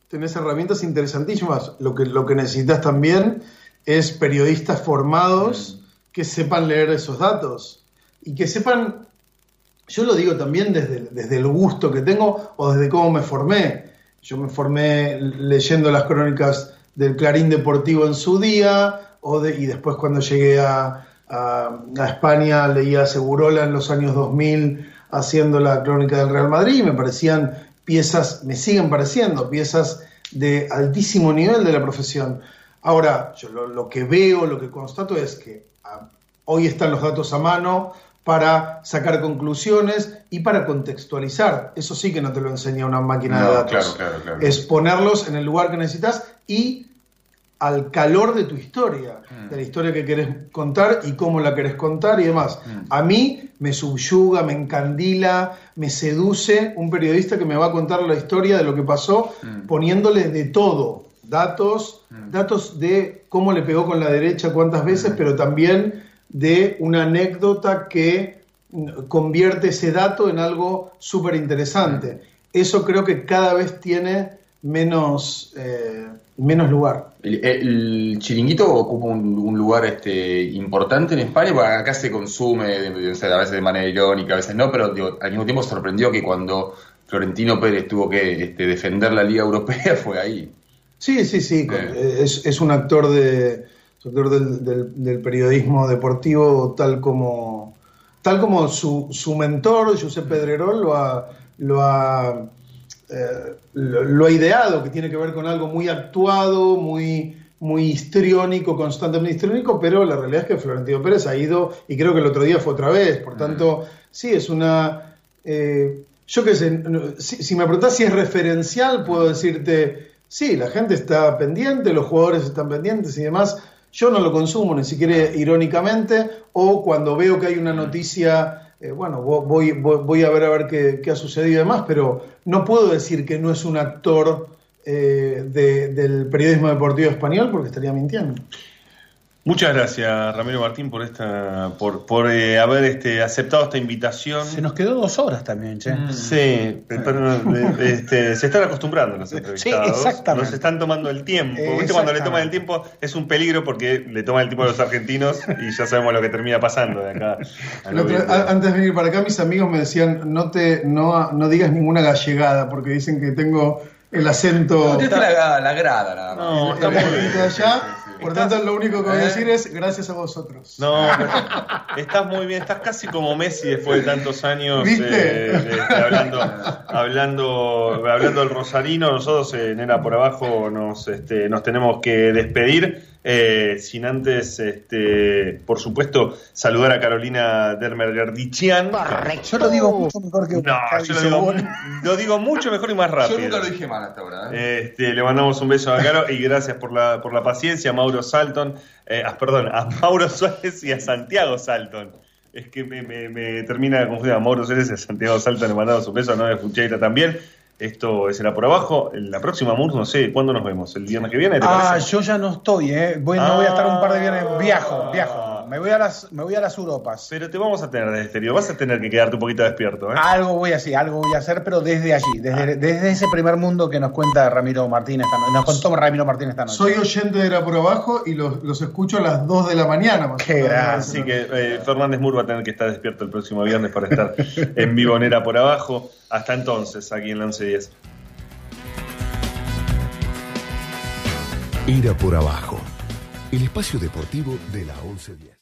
tenés herramientas interesantísimas. Lo que, lo que necesitas también es periodistas formados que sepan leer esos datos y que sepan, yo lo digo también desde, desde el gusto que tengo o desde cómo me formé. Yo me formé leyendo las crónicas del Clarín Deportivo en su día o y después cuando llegué a, a- a España leía a Segurola en los años 2000 haciendo la crónica del Real Madrid y me parecían piezas, me siguen pareciendo piezas de altísimo nivel de la profesión. Ahora, yo lo, lo que veo, lo que constato es que ah, hoy están los datos a mano para sacar conclusiones y para contextualizar. Eso sí que no te lo enseña una máquina de datos. claro, claro, claro. Es ponerlos en el lugar que necesitas y al calor de tu historia, Mm. de la historia que querés contar y cómo la querés contar y demás. Mm. A mí me subyuga, me encandila, me seduce un periodista que me va a contar la historia de lo que pasó Mm. poniéndole de todo, datos, datos de cómo le pegó con la derecha cuántas veces, pero también de una anécdota que mm, convierte ese dato en algo súper interesante. Eso creo que cada vez tiene menos, eh, menos lugar. El, el chiringuito ocupa un, un lugar este, importante en España, porque acá se consume o sea, a veces de manera irónica, a veces no, pero digo, al mismo tiempo sorprendió que cuando Florentino Pérez tuvo que este, defender la Liga Europea <laughs> fue ahí. Sí, sí, sí. con- es, es un actor, de, actor del, del- del periodismo deportivo tal como, tal como su, su mentor, Josep Pedrerol, lo ha, lo, ha, eh, lo, lo ha ideado, que tiene que ver con algo muy actuado, muy, muy histriónico, constantemente histriónico, pero la realidad es que Florentino Pérez ha ido, y creo que el otro día fue otra vez, por tanto, sí, es una... eh, yo qué sé, si, si me preguntás si es referencial, puedo decirte, sí, la gente está pendiente, los jugadores están pendientes y demás. Yo no lo consumo ni siquiera irónicamente, o cuando veo que hay una noticia, eh, bueno, vo- voy, voy, voy a ver a ver qué, qué ha sucedido y demás, pero no puedo decir que no es un actor eh, de- del periodismo deportivo español porque estaría mintiendo. Muchas gracias, Ramiro Martín, por esta, por, por eh, haber este, aceptado esta invitación. Se nos quedó dos horas también, che. Sí, pero, este, se están acostumbrando los entrevistados. exactamente. Nos están tomando el tiempo. ¿Viste? Cuando le toman el tiempo es un peligro porque le toman el tiempo a los argentinos y ya sabemos lo que termina pasando de acá. a antes de venir para acá, mis amigos me decían, no, te, no, no digas ninguna gallegada, porque dicen que tengo el acento... No, la, la grada nada más. No, el- el acento de allá. Por tanto, lo único que voy a ¿Eh? decir es gracias a vosotros. No, estás muy bien, estás casi como Messi después de tantos años ¿Viste? eh, hablando, hablando, hablando del Rosarino. Nosotros en Era por Abajo nos, este, nos tenemos que despedir. Eh, sin antes, este, por supuesto, saludar a Carolina Dermergerdichian. Yo lo digo mucho mejor que No, yo lo digo, lo digo mucho mejor y más rápido. Yo nunca lo dije mal hasta ahora. ¿eh? Este, le mandamos un beso a Caro y gracias por la, por la paciencia, a Mauro Salton, eh, ah, perdón, a Mauro Suárez y a Santiago Salton. Es que me, me- me termina de confundir a Mauro Suárez y a Santiago Salton, le mandamos un beso a Noé Fucheira también. Esto será por abajo. La próxima MUR, no sé, ¿cuándo nos vemos? ¿El viernes que viene? ¿Te Ah, parece? yo ya no estoy, ¿eh? Voy, no voy a estar un par de viernes. Ah. Viajo, Me voy a las, me voy a las Europas. Pero te vamos a tener desde exterior. Vas a tener que quedarte un poquito despierto, ¿eh? Algo voy a hacer, algo voy a hacer, pero desde allí, desde, desde ese primer mundo que nos cuenta Ramiro Martínez. Nos contó Ramiro Martínez esta noche. Soy oyente de Era por Abajo y los, los escucho a las 2 de la mañana. Más Qué. Así que eh, Fernández Mur va a tener que estar despierto el próximo viernes para estar <laughs> en vivo en Era por Abajo. Hasta entonces, aquí en la 1110. Ira por abajo. El espacio deportivo de la 1110.